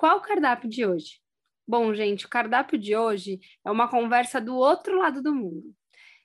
Qual o cardápio de hoje? Bom, gente, o cardápio de hoje é uma conversa do outro lado do mundo.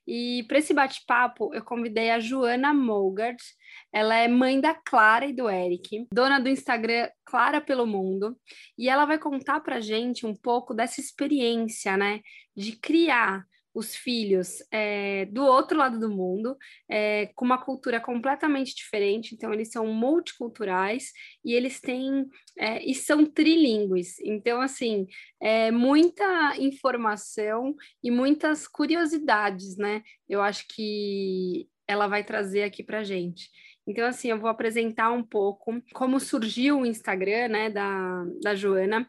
E para esse bate-papo, eu convidei a Joana Molgard. Ela é mãe da Clara e do Eric, dona do Instagram Clara pelo Mundo, e ela vai contar para gente um pouco dessa experiência, né, de criar os filhos é, do outro lado do mundo, é, com uma cultura completamente diferente, então eles são multiculturais e eles têm é, e são trilingües. Então, assim, é muita informação e muitas curiosidades, né? Eu acho que ela vai trazer aqui para gente. Então, assim, eu vou apresentar um pouco como surgiu o Instagram, né, da, da Joana,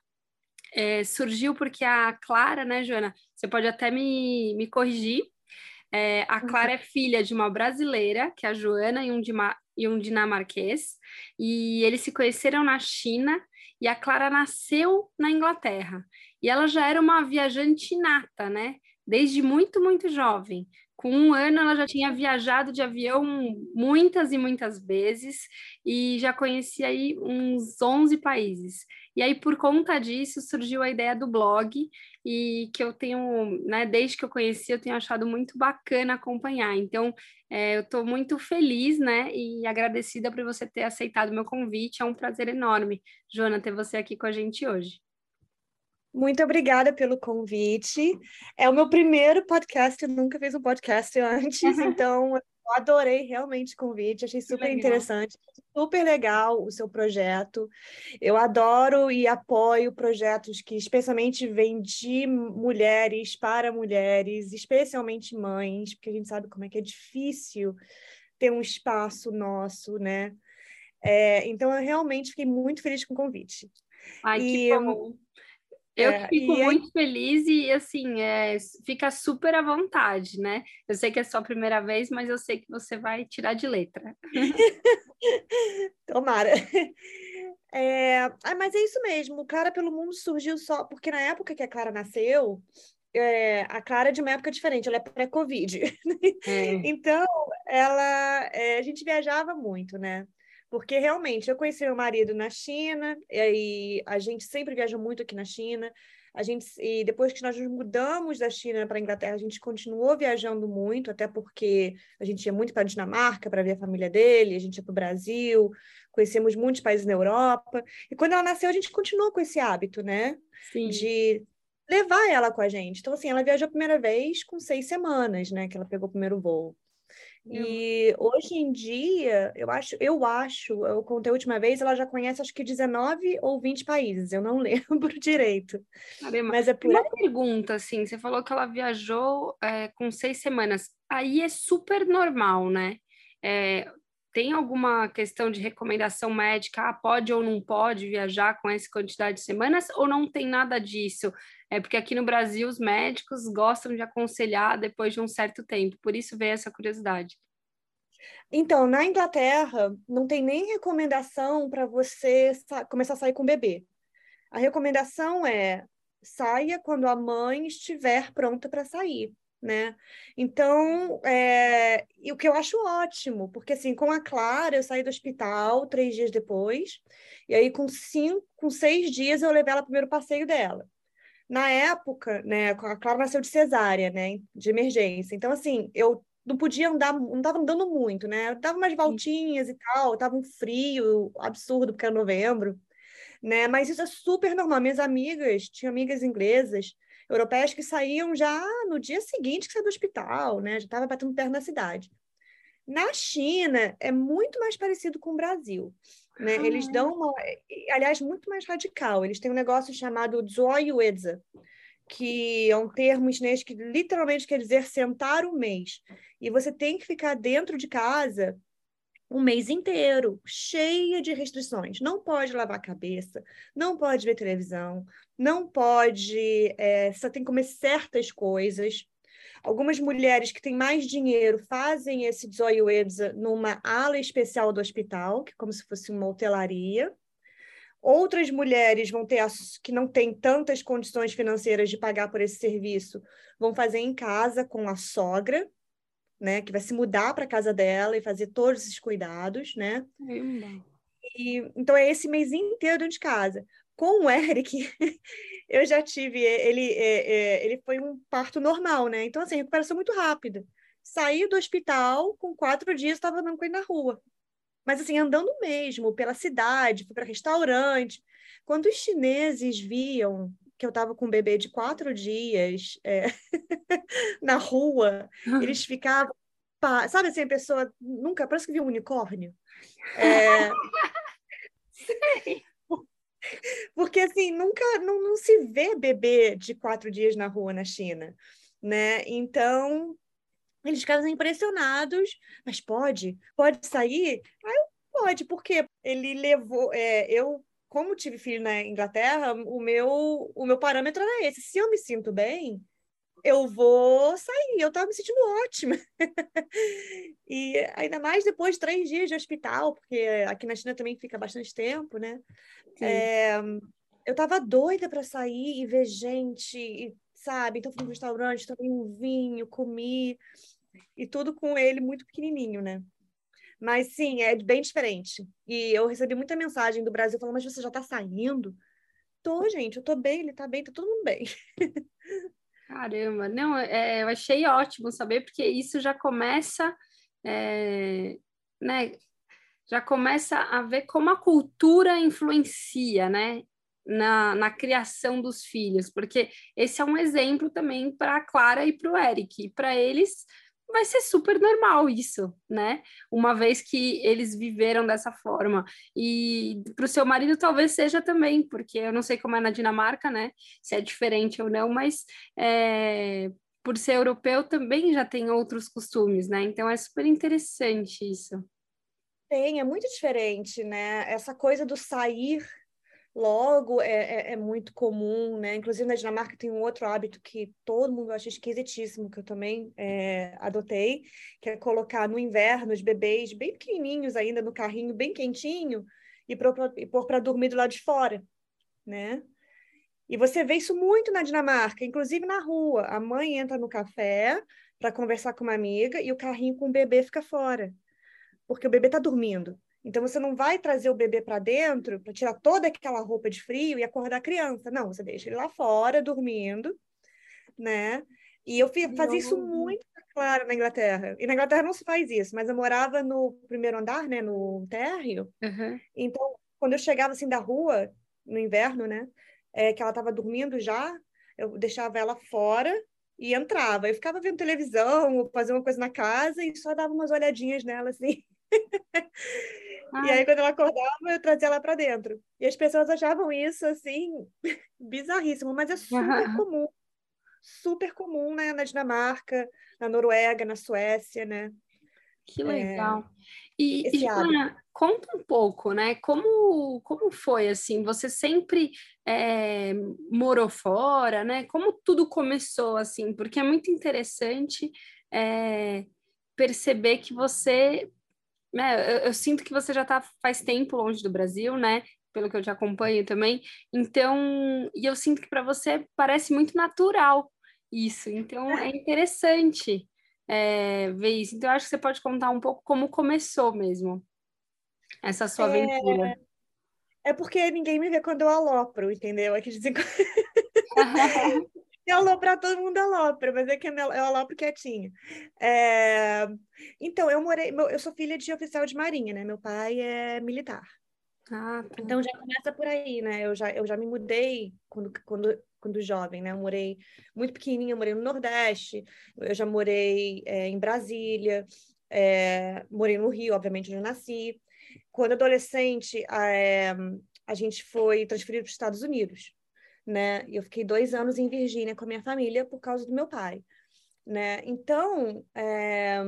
é, surgiu porque a Clara, né, Joana? Você pode até me, me corrigir. É, a Clara é filha de uma brasileira, que é a Joana, e um, e um dinamarquês, e eles se conheceram na China, e a Clara nasceu na Inglaterra. E ela já era uma viajante nata, né? Desde muito, muito jovem. Com um ano, ela já tinha viajado de avião muitas e muitas vezes e já conhecia aí uns 11 países. E aí, por conta disso, surgiu a ideia do blog e que eu tenho, né, desde que eu conheci, eu tenho achado muito bacana acompanhar. Então, é, eu estou muito feliz, né, e agradecida por você ter aceitado o meu convite. É um prazer enorme, Joana, ter você aqui com a gente hoje. Muito obrigada pelo convite. É o meu primeiro podcast, eu nunca fiz um podcast antes, então eu adorei realmente o convite, achei super interessante, super legal o seu projeto. Eu adoro e apoio projetos que especialmente vêm de mulheres para mulheres, especialmente mães, porque a gente sabe como é que é difícil ter um espaço nosso, né? É, então eu realmente fiquei muito feliz com o convite. Ai, e, que bom. Eu é, fico muito aí... feliz e, assim, é, fica super à vontade, né? Eu sei que é só a primeira vez, mas eu sei que você vai tirar de letra. Tomara. É... Mas é isso mesmo, o Clara pelo Mundo surgiu só... Porque na época que a Clara nasceu, é... a Clara é de uma época diferente, ela é pré-Covid. É. então, ela... É, a gente viajava muito, né? Porque realmente eu conheci meu marido na China, e aí a gente sempre viaja muito aqui na China. A gente, e depois que nós nos mudamos da China para a Inglaterra, a gente continuou viajando muito, até porque a gente ia muito para a Dinamarca para ver a família dele, a gente ia para o Brasil, conhecemos muitos países na Europa. E quando ela nasceu, a gente continuou com esse hábito, né? Sim. De levar ela com a gente. Então, assim, ela viajou a primeira vez com seis semanas, né? Que ela pegou o primeiro voo. E hoje em dia, eu acho, eu acho, eu contei a última vez, ela já conhece acho que 19 ou 20 países, eu não lembro direito. Caramba. Mas é por Uma pergunta, assim, você falou que ela viajou é, com seis semanas. Aí é super normal, né? É, tem alguma questão de recomendação médica? Ah, pode ou não pode viajar com essa quantidade de semanas? Ou não tem nada disso? É porque aqui no Brasil os médicos gostam de aconselhar depois de um certo tempo, por isso veio essa curiosidade. Então, na Inglaterra, não tem nem recomendação para você começar a sair com o bebê. A recomendação é saia quando a mãe estiver pronta para sair, né? Então, é... e o que eu acho ótimo, porque assim, com a Clara, eu saí do hospital três dias depois, e aí com cinco, com seis dias eu levei ela para o primeiro passeio dela. Na época, né, a Clara nasceu de cesárea, né, de emergência. Então, assim, eu não podia andar, não estava andando muito, né? Eu dava umas voltinhas e tal, tava um frio absurdo, porque era novembro, né? Mas isso é super normal. Minhas amigas, tinha amigas inglesas, europeias que saíam já no dia seguinte que saiu do hospital, né? Já estava batendo perto da cidade. Na China, é muito mais parecido com o Brasil. Né? Ah, eles dão uma. Aliás, muito mais radical. Eles têm um negócio chamado Zoyuedza, que é um termo chinês que literalmente quer dizer sentar o mês. E você tem que ficar dentro de casa um mês inteiro, cheia de restrições. Não pode lavar a cabeça, não pode ver televisão, não pode, é, só tem que comer certas coisas. Algumas mulheres que têm mais dinheiro fazem esse Zoiuedza numa ala especial do hospital, que é como se fosse uma hotelaria. Outras mulheres vão ter que não têm tantas condições financeiras de pagar por esse serviço, vão fazer em casa com a sogra, né, que vai se mudar para casa dela e fazer todos esses cuidados, né? E, então é esse mês inteiro de casa. Com o Eric, eu já tive, ele, é, é, ele foi um parto normal, né? Então, assim, recuperação muito rápida. Saí do hospital, com quatro dias, estava andando com ele na rua. Mas, assim, andando mesmo, pela cidade, fui para restaurante. Quando os chineses viam que eu estava com um bebê de quatro dias é, na rua, eles ficavam. Pá, sabe assim, a pessoa nunca, parece que viu um unicórnio. É... Porque assim, nunca não, não se vê bebê de quatro dias na rua na China, né? Então, eles ficaram impressionados, mas pode? Pode sair? Pode, porque ele levou. É, eu como tive filho na Inglaterra, o meu, o meu parâmetro era esse. Se eu me sinto bem, eu vou sair. Eu estava me sentindo ótima. e ainda mais depois de três dias de hospital, porque aqui na China também fica bastante tempo, né? É, eu estava doida para sair e ver gente, sabe? Então fui no restaurante, tomei um vinho, comi, e tudo com ele muito pequenininho, né? Mas sim, é bem diferente. E eu recebi muita mensagem do Brasil falando, mas você já está saindo? Tô, gente, eu tô bem, ele tá bem, tá todo mundo bem. Caramba, não, é, eu achei ótimo saber, porque isso já começa, é, né, já começa a ver como a cultura influencia, né, na, na criação dos filhos, porque esse é um exemplo também para a Clara e para o Eric, para eles vai ser super normal isso, né? Uma vez que eles viveram dessa forma. E para o seu marido talvez seja também, porque eu não sei como é na Dinamarca, né? Se é diferente ou não, mas é, por ser europeu também já tem outros costumes, né? Então é super interessante isso. Tem, é muito diferente, né? Essa coisa do sair logo é, é, é, muito comum, né? Inclusive na Dinamarca tem um outro hábito que todo mundo acha esquisitíssimo, que eu também é, adotei, que é colocar no inverno os bebês bem pequenininhos ainda no carrinho, bem quentinho, e pôr para dormir do lado de fora, né? E você vê isso muito na Dinamarca, inclusive na rua. A mãe entra no café para conversar com uma amiga e o carrinho com o bebê fica fora, porque o bebê está dormindo. Então, você não vai trazer o bebê para dentro para tirar toda aquela roupa de frio e acordar a criança. Não, você deixa ele lá fora, dormindo, né? E eu fazia isso muito claro na Inglaterra. E na Inglaterra não se faz isso, mas eu morava no primeiro andar, né, no térreo. Uhum. Então, quando eu chegava assim da rua, no inverno, né, é, que ela estava dormindo já, eu deixava ela fora e entrava. Eu ficava vendo televisão, ou fazia uma coisa na casa e só dava umas olhadinhas nela assim. E aí, quando ela acordava, eu trazia ela para dentro. E as pessoas achavam isso, assim, bizarríssimo, mas é super comum. Super comum, né? Na Dinamarca, na Noruega, na Suécia, né? Que legal. É... E, e Joana, conta um pouco, né? Como, como foi, assim? Você sempre é, morou fora, né? Como tudo começou, assim? Porque é muito interessante é, perceber que você né, eu, eu, sinto que você já está faz tempo longe do Brasil, né? Pelo que eu te acompanho também. Então, e eu sinto que para você parece muito natural isso. Então, é interessante é, ver isso. Então, eu acho que você pode contar um pouco como começou mesmo essa sua é... aventura. É porque ninguém me vê quando eu alopro, entendeu? Aqui dizem Eu aloprar todo mundo alopra, mas é que eu alopro quietinho. É... Então, eu morei, eu sou filha de oficial de marinha, né? Meu pai é militar. Ah, tá. Então já começa por aí, né? Eu já, eu já me mudei quando, quando, quando jovem, né? Eu morei muito pequenininha, eu morei no Nordeste, eu já morei é, em Brasília, é, morei no Rio, obviamente, onde eu nasci. Quando adolescente, a, é, a gente foi transferido para os Estados Unidos né? Eu fiquei dois anos em Virgínia com a minha família por causa do meu pai, né? Então, é...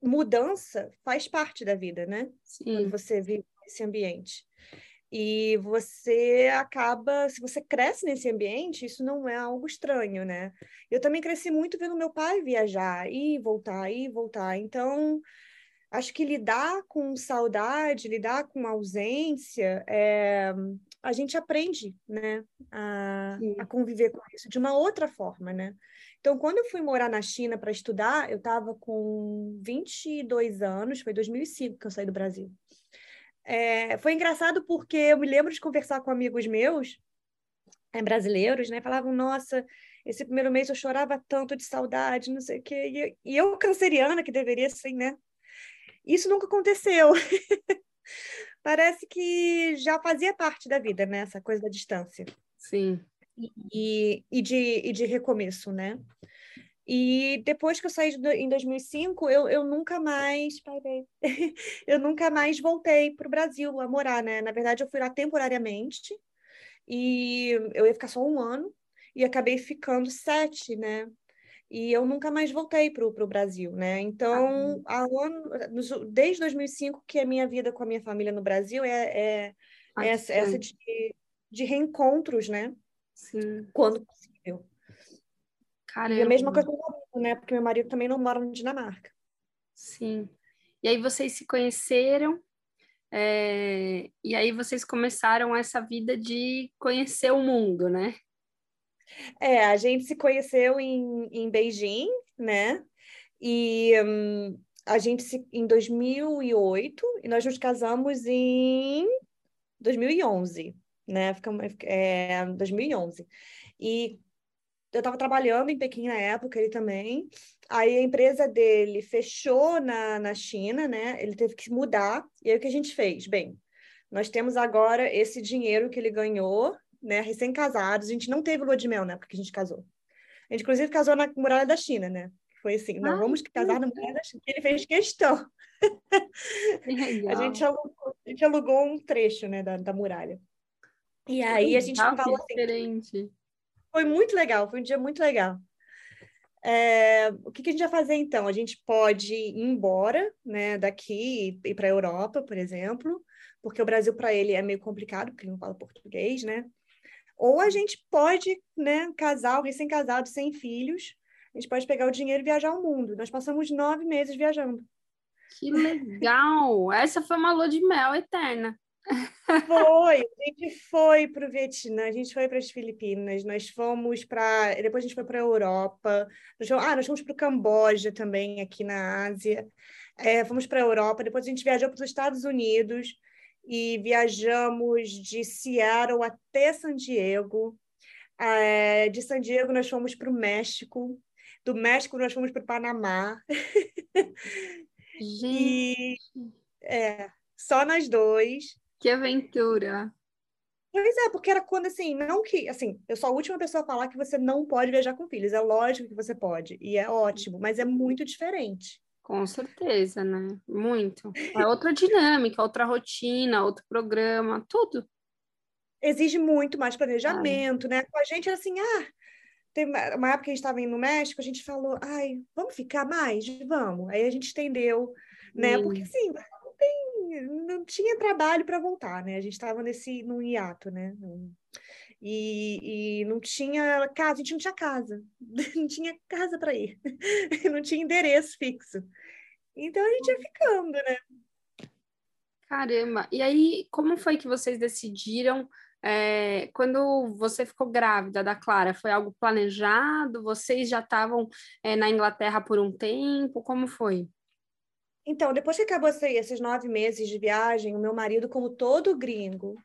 mudança faz parte da vida, né? Sim. Quando você vive nesse ambiente. E você acaba, se você cresce nesse ambiente, isso não é algo estranho, né? Eu também cresci muito vendo meu pai viajar, e voltar, e voltar. Então, acho que lidar com saudade, lidar com ausência, é, a gente aprende, né, a, a, conviver com isso de uma outra forma, né? Então, quando eu fui morar na China para estudar, eu estava com 22 anos, foi 2005 que eu saí do Brasil. É, foi engraçado porque eu me lembro de conversar com amigos meus, é, brasileiros, né? Falavam, nossa, esse primeiro mês eu chorava tanto de saudade, não sei o quê. E, e eu, canceriana, que deveria ser, né? Isso nunca aconteceu. Parece que já fazia parte da vida, né? Essa coisa da distância. Sim. E, e, de, e de recomeço, né? E depois que eu saí de, em 2005, eu, eu nunca mais, eu nunca mais voltei para o Brasil a morar, né? Na verdade, eu fui lá temporariamente e eu ia ficar só um ano e acabei ficando sete, né? E eu nunca mais voltei para o Brasil, né? Então, ah, ano, desde 2005 que a minha vida com a minha família no Brasil é, é, ah, essa, essa de, de reencontros, né? Sim. Quando possível. Caramba. E a mesma coisa com o marido, né? Porque meu marido também não mora na Dinamarca. Sim. E aí vocês se conheceram, é... e aí vocês começaram essa vida de conhecer o mundo, né? É, a gente se conheceu em, em Beijing, né? E hum, a gente se em 2008 e nós nos casamos em 2011, né? Ficamos é, 2011. E eu estava trabalhando em Pequim na época, ele também. Aí a empresa dele fechou na, na China, né? Ele teve que mudar. E aí o que a gente fez? Bem, nós temos agora esse dinheiro que ele ganhou, né? Recém-casados. A gente não teve lua de mel, né? Porque a gente casou. A gente, inclusive, casou na muralha da China, né? Foi assim, não, vamos casar na muralha da China. Ele fez questão. a, gente alugou, a gente alugou um trecho, né, da, da muralha. E aí a gente falou assim... Diferente. Foi muito legal, foi um dia muito legal. É, o que, que, a gente vai fazer então? A gente pode ir embora né, daqui e ir para a Europa, por exemplo, porque o Brasil para ele é meio complicado, porque ele não fala português, né? Ou a gente pode, né, casal, recém-casado, sem filhos, a gente pode pegar o dinheiro e viajar ao mundo. Nós passamos nove meses viajando. Que legal! Essa foi uma lua de mel eterna. Foi, a gente foi para o Vietnã, a gente foi para as Filipinas, nós fomos para. Depois a gente foi para a Europa, nós fomos... ah, nós fomos para o Camboja também, aqui na Ásia. É, fomos para a Europa, depois a gente viajou para os Estados Unidos e viajamos de Seattle até San Diego. É, de San Diego nós fomos para o México, do México nós fomos para o Panamá. Gente. E, é, só nós dois. Que aventura! Pois é, porque era quando assim, não que, assim, eu sou a última pessoa a falar que você não pode viajar com filhos. É lógico que você pode, e é ótimo, mas é muito diferente. Com certeza, né? Muito. É outra dinâmica, outra rotina, outro programa, tudo. Exige muito mais planejamento, ai. né? Com a gente era assim, ah, tem uma época que a gente estava indo no México, a gente falou, ai, vamos ficar mais? Vamos. Aí a gente estendeu, né? Sim. Porque assim, tem, não tinha trabalho para voltar, né? A gente estava nesse num hiato, né? E, e não tinha casa, a gente não tinha casa, não tinha casa para ir, não tinha endereço fixo. Então a gente ia ficando, né? Caramba! E aí, como foi que vocês decidiram é, quando você ficou grávida da Clara, foi algo planejado? Vocês já estavam é, na Inglaterra por um tempo? Como foi? Então, depois que acabou esses nove meses de viagem, o meu marido, como todo gringo,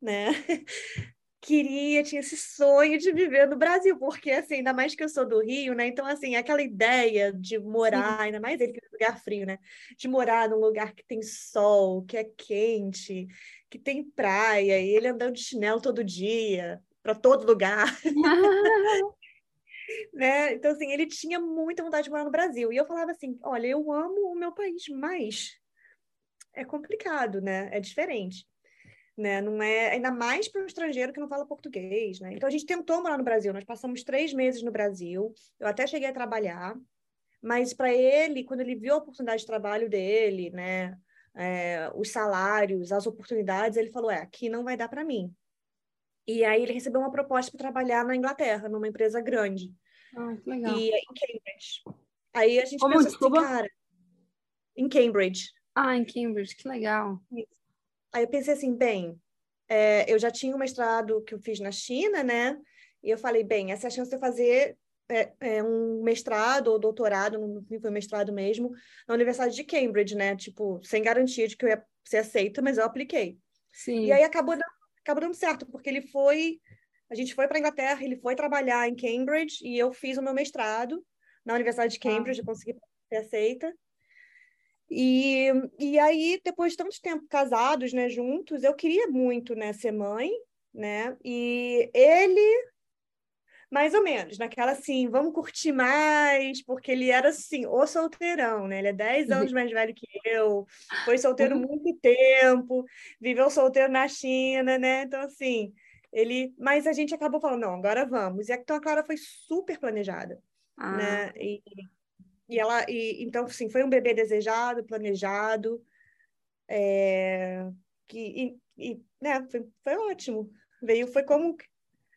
né, queria, tinha esse sonho de viver no Brasil, porque, assim, ainda mais que eu sou do Rio, né, então, assim, aquela ideia de morar, ainda mais ele que é um lugar frio, né, de morar num lugar que tem sol, que é quente, que tem praia, e ele andando de chinelo todo dia, para todo lugar. né? Então, assim, ele tinha muita vontade de morar no Brasil. E eu falava assim: olha, eu amo o meu país, mas é complicado, né? É diferente. Né? Não é ainda mais para um estrangeiro que não fala português, né? Então a gente tentou morar no Brasil. Nós passamos três meses no Brasil. Eu até cheguei a trabalhar, Mas para ele, quando ele viu a oportunidade de trabalho dele, né, é, os salários, as oportunidades, ele falou: é, aqui não vai dar para mim. E aí ele recebeu uma proposta para trabalhar na Inglaterra, numa empresa grande. Ah, que legal. E em Cambridge. Aí a gente Como, pensou assim, cara, em Cambridge. Ah, em Cambridge, que legal. Aí eu pensei assim, bem, é, eu já tinha um mestrado que eu fiz na China, né? E eu falei, bem, essa é a chance de eu fazer é, é, um mestrado ou doutorado, fim foi mestrado mesmo, na Universidade de Cambridge, né? Tipo, sem garantia de que eu ia ser aceita, mas eu apliquei. Sim. E aí acabou dando, acabou dando certo, porque ele foi, a gente foi para Inglaterra, ele foi trabalhar em Cambridge e eu fiz o meu mestrado na Universidade de Cambridge, eu consegui ser aceita. E, e aí, depois de tanto tempo casados, né, juntos, eu queria muito, né, ser mãe, né? E ele mais ou menos, naquela assim, vamos curtir mais, porque ele era assim, o solteirão, né? Ele é 10 anos mais velho que eu, foi solteiro muito tempo, viveu solteiro na China, né? Então, assim, ele. Mas a gente acabou falando, não, agora vamos. E então a Clara foi super planejada, Ah, né? E, e ela. E, então, assim, foi um bebê desejado, planejado, é, que, e, e, né, foi, foi ótimo. Veio, foi como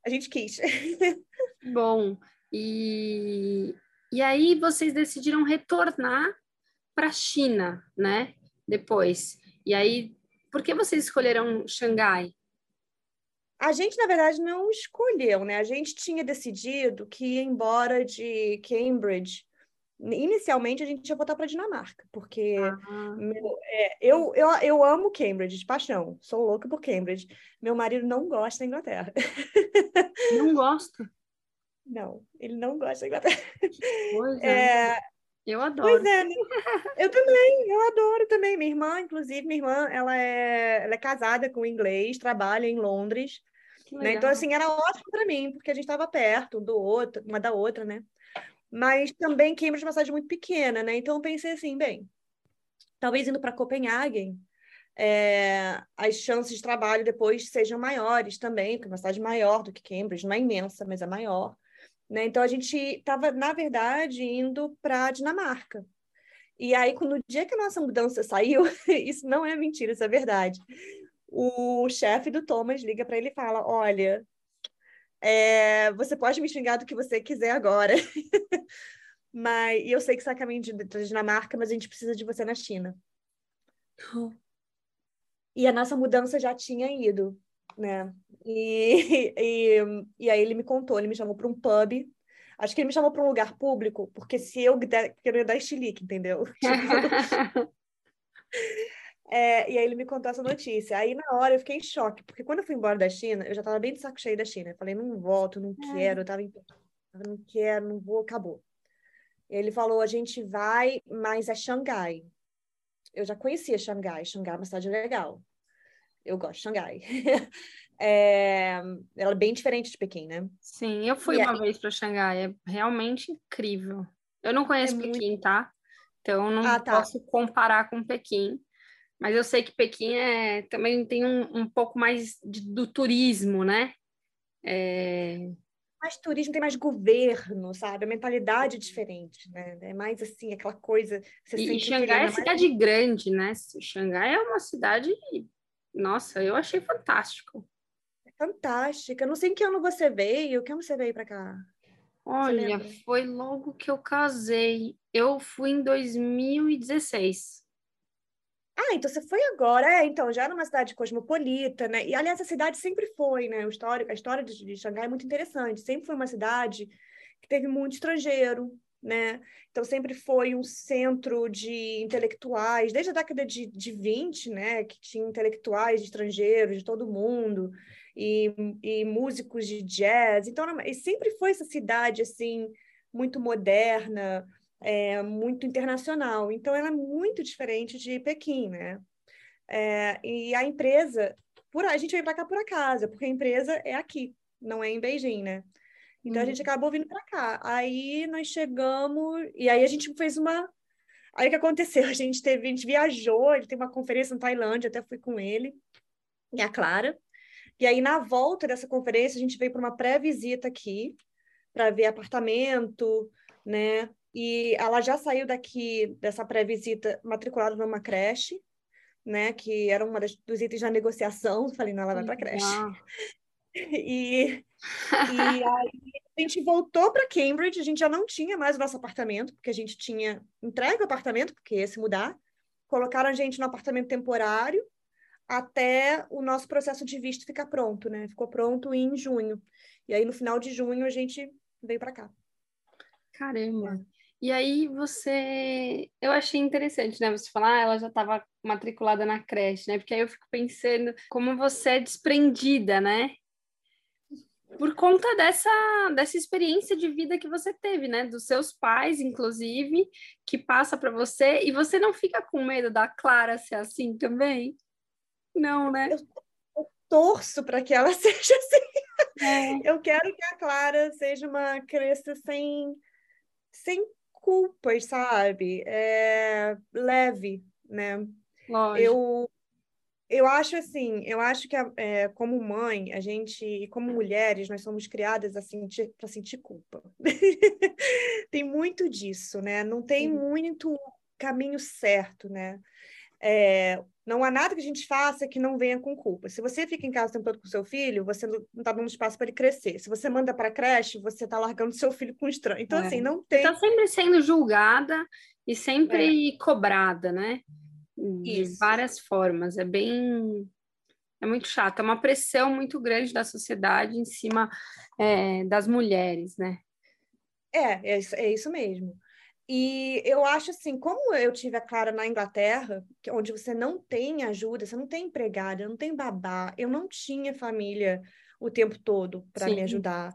a gente quis. Bom, e, e aí vocês decidiram retornar para a China, né? Depois. E aí, por que vocês escolheram Xangai? A gente, na verdade, não escolheu, né? A gente tinha decidido que ia embora de Cambridge. Inicialmente, a gente ia voltar para Dinamarca, porque Ah, meu- é, eu, eu, eu amo Cambridge, de paixão. Sou louca por Cambridge. Meu marido não gosta da Inglaterra. não gosto. Não, ele não gosta da Inglaterra. Pois é. É, Eu adoro. Pois é, né? Eu também, eu adoro também. Minha irmã, inclusive, minha irmã, ela é, ela é casada com inglês, trabalha em Londres, né? Então, assim, era ótimo para mim, porque a gente estava perto um do outro, uma da outra, né? Mas também Cambridge é uma cidade muito pequena, né? Então, eu pensei assim, bem, talvez indo para Copenhagen, é, as chances de trabalho depois sejam maiores também, porque é uma cidade maior do que Cambridge, não é imensa, mas é maior. Né? Então, a gente estava, na verdade, indo para Dinamarca. E aí, quando, no dia que a nossa mudança saiu, isso não é mentira, isso é verdade. O chefe do Thomas liga para ele e fala: Olha, é, você pode me xingar do que você quiser agora. mas e eu sei que você está a caminho de, da Dinamarca, mas a gente precisa de você na China. E a nossa mudança já tinha ido, né? E, e, e aí ele me contou, ele me chamou para um pub. Acho que ele me chamou para um lugar público, porque se eu der, porque eu ia dar estilique, entendeu? Tipo, é, e aí ele me contou essa notícia. Aí na hora eu fiquei em choque, porque quando eu fui embora da China, eu já estava bem de saco cheio da China. Eu falei, não volto, não quero, eu tava em... não quero, não vou, acabou. Ele falou, a gente vai, mas é Xangai. Eu já conhecia Xangai, Xangai é uma cidade legal. Eu gosto de Xangai. É, ela é bem diferente de Pequim, né? Sim, eu fui E uma vez para Xangai, é realmente incrível. Eu não conheço É muito- Pequim, tá? Então eu não Ah, tá. posso comparar com Pequim. Mas eu sei que Pequim é, também tem um, um pouco mais de- do turismo, né? É, mais turismo, tem mais governo, sabe? A mentalidade é diferente, né? É mais assim, aquela coisa. Você E, Xangai é mais- cidade grande, né? Xangai é uma cidade. Nossa, eu achei fantástico. fantástica. Eu não sei em que ano você veio. Que ano você veio para cá? Olha, foi logo que eu casei. Eu fui em 2016. Ah, então você foi agora. É, então, já era uma cidade cosmopolita, né? E, aliás, a cidade sempre foi, né? O histórico, a história de, de Xangai é muito interessante. Sempre foi uma cidade que teve muito estrangeiro, né? Então, sempre foi um centro de intelectuais, desde a década de, de 20, né? Que tinha intelectuais estrangeiros de todo mundo e, e músicos de jazz. Então, e sempre foi essa cidade, assim, muito moderna, é, muito internacional. Então, ela é muito diferente de Pequim, né? É, e a empresa, por, a gente veio para cá por acaso, porque a empresa é aqui, não é em Beijing, né? Então, a gente acabou vindo para cá. Aí, nós chegamos, e aí a gente fez uma... Aí, o que aconteceu? A gente teve, a gente viajou, ele tem uma conferência na Tailândia, até fui com ele, e a Clara. E aí, na volta dessa conferência, a gente veio para uma pré-visita aqui, para ver apartamento, né? E ela já saiu daqui dessa pré-visita matriculada numa creche, né? Que era uma das, dos itens da negociação. Falei, não, ela vai para creche. E, e aí a gente voltou para Cambridge, a gente já não tinha mais o nosso apartamento, porque a gente tinha entregue o apartamento, porque ia se mudar. Colocaram a gente no apartamento temporário até o nosso processo de visto ficar pronto, né? Ficou pronto em junho. E aí, no final de junho, a gente veio para cá. Caramba! E aí você, eu achei interessante, né? Você falar, ah, ela já estava matriculada na creche, né? Porque aí eu fico pensando como você é desprendida, né? Por conta dessa, dessa experiência de vida que você teve, né? Dos seus pais, inclusive, que passa para você, e você não fica com medo da Clara ser assim também? Não, né? Eu, eu torço para que ela seja assim. É. Eu quero que a Clara seja uma criança sem, sem culpas, sabe? É, leve, né? Lógico. Eu, eu acho assim, eu acho que é, como mãe, a gente, e como mulheres, nós somos criadas assim para sentir culpa. tem muito disso, né? Não tem Sim. muito caminho certo, né? É, não há nada que a gente faça que não venha com culpa. Se você fica em casa o tempo todo com seu filho, você não está dando espaço para ele crescer. Se você manda para a creche, você está largando seu filho com estranho. Então, é. assim, não tem. Está sempre sendo julgada e sempre é. cobrada, né? De Isso. várias formas. É bem. É muito chato. É uma pressão muito grande da sociedade em cima é, das mulheres, né? É, é isso, é isso mesmo. E eu acho assim, como eu tive a Clara na Inglaterra, onde você não tem ajuda, você não tem empregada, não tem babá, eu não tinha família o tempo todo para me ajudar.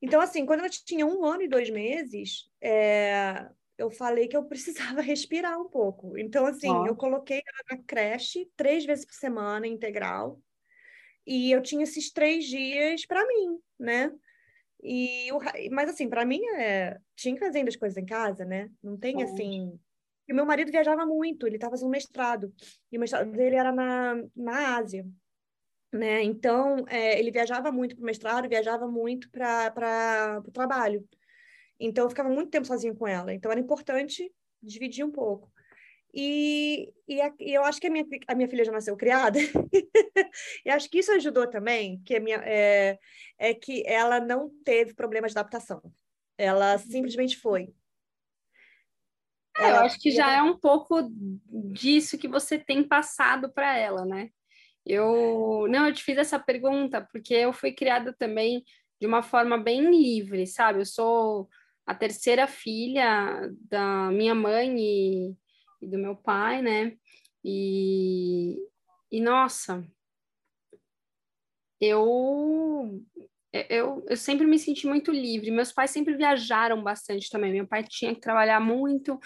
Então, assim, quando ela tinha um ano e dois meses, é, eu falei que eu precisava respirar um pouco. Então, assim, oh. eu coloquei ela na creche três vezes por semana, integral, e eu tinha esses três dias para mim, né? E o, mas assim, para mim é, tinha que fazer as coisas em casa, né? Não tem assim. E meu marido viajava muito, ele estava fazendo mestrado, e o mestrado dele era na, na Ásia, né? Então, é, ele viajava muito para o mestrado, viajava muito para o trabalho. Então, eu ficava muito tempo sozinho com ela. Então, era importante dividir um pouco. E, e, a, e, eu acho que a minha, a minha filha já nasceu criada, e acho que isso ajudou também, que minha, é, é que ela não teve problema de adaptação. Ela simplesmente foi. É, eu acho que já é um pouco disso que você tem passado para ela, né? Eu não, eu te fiz essa pergunta porque eu fui criada também de uma forma bem livre, sabe? Eu sou a terceira filha da minha mãe e e do meu pai, né? E, e nossa, eu, eu, eu sempre me senti muito livre. Meus pais sempre viajaram bastante também. Meu pai tinha que trabalhar muito,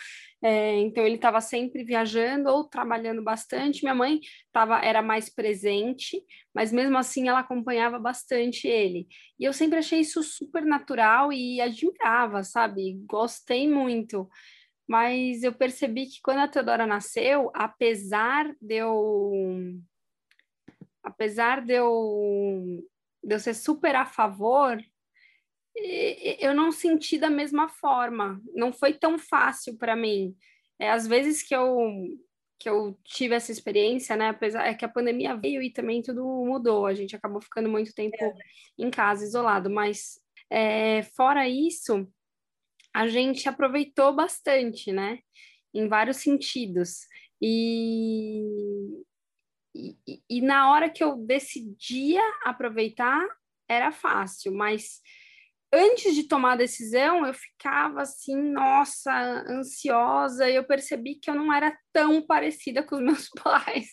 é, então ele estava sempre viajando ou trabalhando bastante. Minha mãe tava, era mais presente, mas mesmo assim ela acompanhava bastante ele. E eu sempre achei isso super natural e admirava, sabe? Gostei muito mas eu percebi que quando a Teodora nasceu, apesar de eu apesar de eu, de eu ser super a favor, eu não senti da mesma forma. Não foi tão fácil para mim. É, às vezes que eu que eu tive essa experiência, né? Apesar é que a pandemia veio e também tudo mudou. A gente acabou ficando muito tempo é. em casa, isolado. Mas é, fora isso, a gente aproveitou bastante, né? Em vários sentidos. E, e, e na hora que eu decidia aproveitar, era fácil, mas antes de tomar a decisão, eu ficava assim, nossa, ansiosa, e eu percebi que eu não era tão parecida com os meus pais.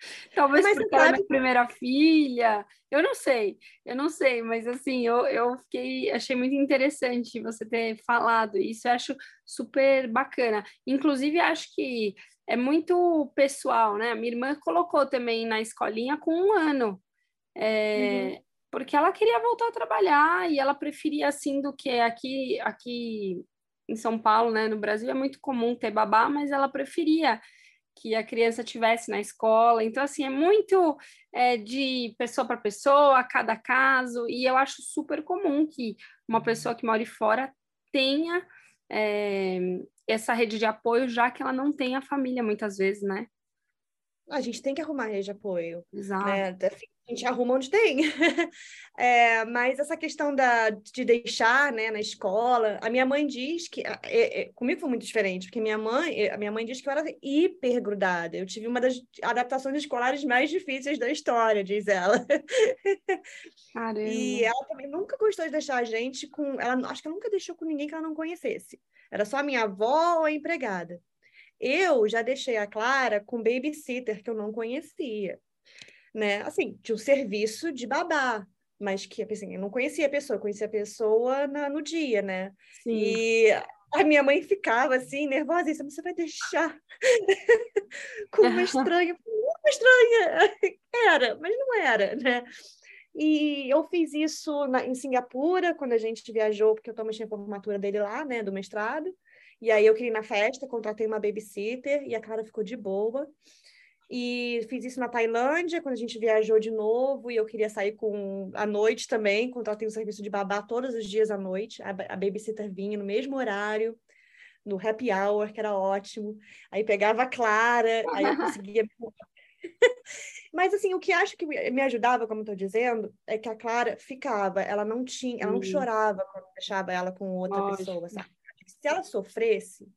Talvez mas porque era minha primeira filha, eu não sei, eu não sei, mas assim, eu, eu fiquei, achei muito interessante você ter falado isso, eu acho super bacana. Inclusive, acho que é muito pessoal, né? Minha irmã colocou também na escolinha com um ano, é, uhum. porque ela queria voltar a trabalhar e ela preferia assim do que aqui, aqui em São Paulo, né? No Brasil é muito comum ter babá, mas ela preferia que a criança tivesse na escola. Então, assim, é muito é, de pessoa para pessoa, cada caso, e eu acho super comum que uma pessoa que mora fora tenha é, essa rede de apoio, já que ela não tem a família muitas vezes, né? A gente tem que arrumar rede de apoio. Exato. Né? A gente arruma onde tem. é, mas essa questão da, de deixar né, na escola, a minha mãe diz que. É, é, comigo foi muito diferente, porque minha mãe, a minha mãe diz que eu era hiper grudada. Eu tive uma das adaptações escolares mais difíceis da história, diz ela. Caramba. E ela também nunca gostou de deixar a gente com. Ela acho que ela nunca deixou com ninguém que ela não conhecesse. Era só a minha avó ou a empregada. Eu já deixei a Clara com babysitter que eu não conhecia né? Assim, de um serviço de babá, mas que assim, eu não conhecia a pessoa, eu conhecia a pessoa na, no dia, né? Sim. E a minha mãe ficava assim, nervosa, isso você vai deixar com uma estranha, uma estranha. Era, mas não era, né? E eu fiz isso na, em Singapura, quando a gente viajou, porque eu tomei a formatura dele lá, né, do mestrado. E aí eu queria ir na festa, contratei uma babysitter e a Clara ficou de boa. E fiz isso na Tailândia, quando a gente viajou de novo, e eu queria sair com à noite também, contratei um serviço de babá todos os dias à noite. A, a babysitter vinha no mesmo horário, no happy hour, que era ótimo. Aí pegava a Clara, aí eu conseguia. Mas assim, o que acho que me ajudava, como estou dizendo, é que a Clara ficava, ela não tinha, ela não chorava quando deixava ela com outra pessoa, sabe? Se ela sofresse,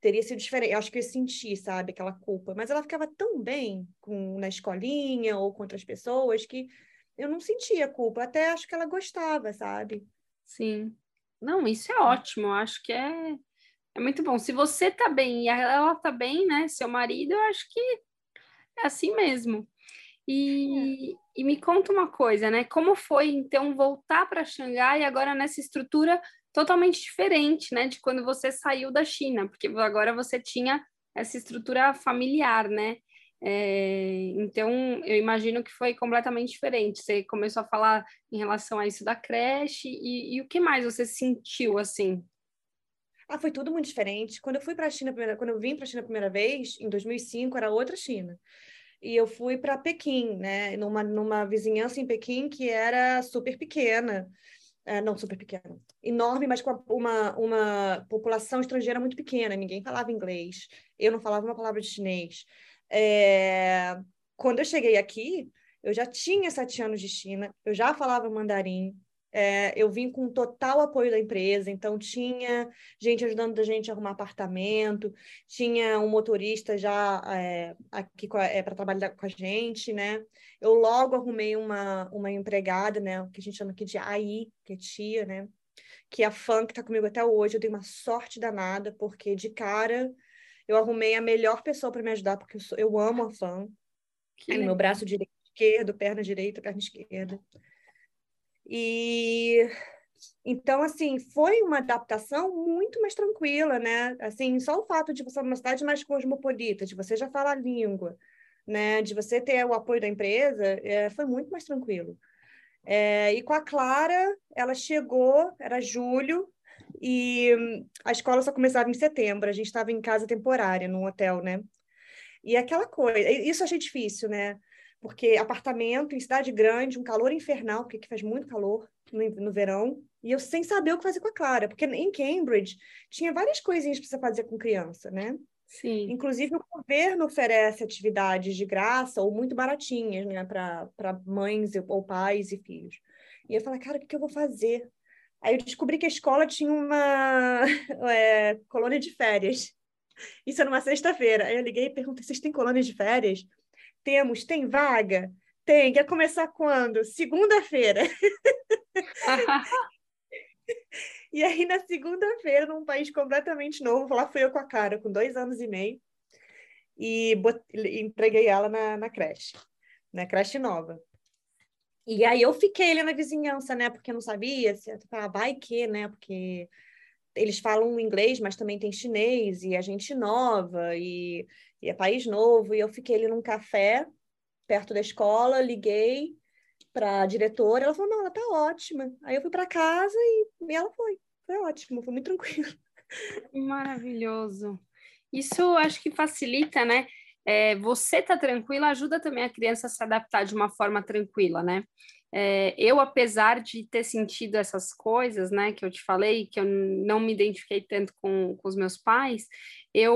teria sido diferente. Eu acho que eu senti, sabe, aquela culpa. Mas ela ficava tão bem com, na escolinha ou com outras pessoas que eu não sentia culpa. Até acho que ela gostava, sabe? Sim. Não, isso é ótimo. Eu acho que é, é muito bom. Se você tá bem e ela tá bem, né, seu marido, eu acho que é assim mesmo. E, é. e me conta uma coisa, né? Como foi, então, voltar para Xangai agora nessa estrutura totalmente diferente, né, de quando você saiu da China, porque agora você tinha essa estrutura familiar, né? É, então, eu imagino que foi completamente diferente. Você começou a falar em relação a isso da creche e, e o que mais você sentiu assim? Ah, foi tudo muito diferente. Quando eu fui para a China, primeira, quando eu vim para a China a primeira vez, em 2005, era outra China. E eu fui para Pequim, né, numa, numa vizinhança em Pequim que era super pequena é, não super pequena, enorme, mas com uma, uma população estrangeira muito pequena, ninguém falava inglês, eu não falava uma palavra de chinês. É, quando eu cheguei aqui, eu já tinha sete anos de China, eu já falava mandarim, é, eu vim com total apoio da empresa, então tinha gente ajudando a gente a arrumar apartamento, tinha um motorista já é, aqui é, para trabalhar com a gente, né? Eu logo arrumei uma, uma empregada, né? Que a gente chama aqui de AI, que é tia, né? Que é a fã que está comigo até hoje. Eu dei uma sorte danada, porque de cara eu arrumei a melhor pessoa para me ajudar, porque eu, sou, eu amo a fã. Que meu braço direito, esquerdo, perna direita, perna esquerda. E então, assim, foi uma adaptação muito mais tranquila, né? Assim, só o fato de você ser uma cidade mais cosmopolita, de você já falar a língua, né? De você ter o apoio da empresa, é, foi muito mais tranquilo. É, e com a Clara, ela chegou, era julho, e a escola só começava em setembro. A gente estava em casa temporária, num hotel, né? E aquela coisa, isso achei difícil, né? Porque apartamento em cidade grande, um calor infernal, porque aqui faz muito calor no, no verão, e eu sem saber o que fazer com a Clara, porque em Cambridge tinha várias coisinhas para você fazer com criança, né? Sim. Inclusive, o governo oferece atividades de graça ou muito baratinhas, né, para mães ou pais e filhos. E eu falei, cara, o que, que eu vou fazer? Aí eu descobri que a escola tinha uma é, colônia de férias. Isso era numa sexta-feira. Aí eu liguei e perguntei: vocês têm colônia de férias? Temos, tem vaga? Tem. Quer começar quando? Segunda-feira. e aí, na segunda-feira, num país completamente novo, lá fui eu com a cara, com dois anos e meio, e bot... entreguei ela na, na creche, na creche nova. E aí eu fiquei ali na vizinhança, né? Porque eu não sabia se ah, vai que, né? Porque eles falam inglês, mas também tem chinês, e a gente nova, e e é país novo, e eu fiquei ali num café perto da escola, liguei para a diretora, ela falou, não, ela tá ótima. Aí eu fui para casa e, e ela foi. Foi ótimo, foi muito tranquilo. Maravilhoso. Isso acho que facilita, né? É, você tá tranquila ajuda também a criança a se adaptar de uma forma tranquila, né? É, eu, apesar de ter sentido essas coisas, né, que eu te falei, que eu não me identifiquei tanto com, com os meus pais, eu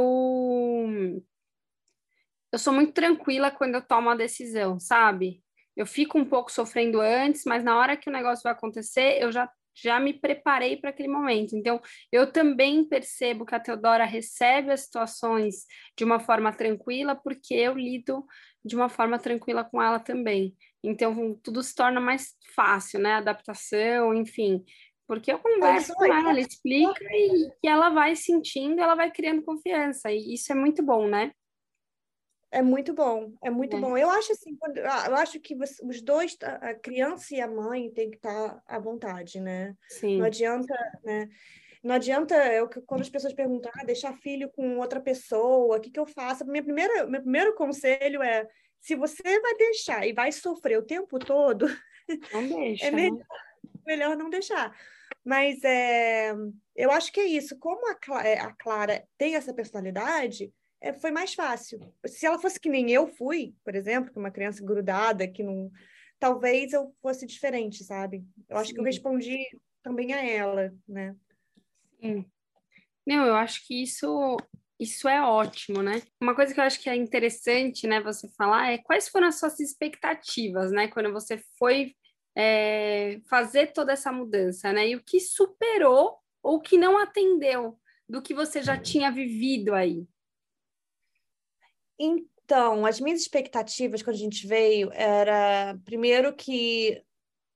eu sou muito tranquila quando eu tomo a decisão, sabe? Eu fico um pouco sofrendo antes, mas na hora que o negócio vai acontecer, eu já já me preparei para aquele momento. Então, eu também percebo que a Teodora recebe as situações de uma forma tranquila, porque eu lido de uma forma tranquila com ela também. Então, tudo se torna mais fácil, né? Adaptação, enfim. Porque eu converso com ela, ela explica e, e ela vai sentindo, ela vai criando confiança. E isso é muito bom, né? É muito bom, é muito é. bom. Eu acho assim, quando, ah, eu acho que você, os dois, a criança e a mãe, tem que estar à vontade, né? Sim. Não adianta, né? Não adianta eu, quando as pessoas perguntam, ah, deixar filho com outra pessoa, o que, que eu faço? Minha primeira, meu primeiro conselho é: se você vai deixar e vai sofrer o tempo todo, não deixa, é melhor, né? melhor não deixar. Mas é, eu acho que é isso. Como a Clara, é, a Clara tem essa personalidade, é, foi mais fácil. Se ela fosse que nem eu fui, por exemplo, que uma criança grudada, que não. Talvez eu fosse diferente, sabe? Eu acho Sim. que eu respondi também a ela, né? Sim. Não, eu acho que isso isso é ótimo, né? Uma coisa que eu acho que é interessante, né, você falar é quais foram as suas expectativas, né, quando você foi é, fazer toda essa mudança, né? E o que superou ou que não atendeu do que você já tinha vivido aí? Então, as minhas expectativas quando a gente veio era, primeiro, que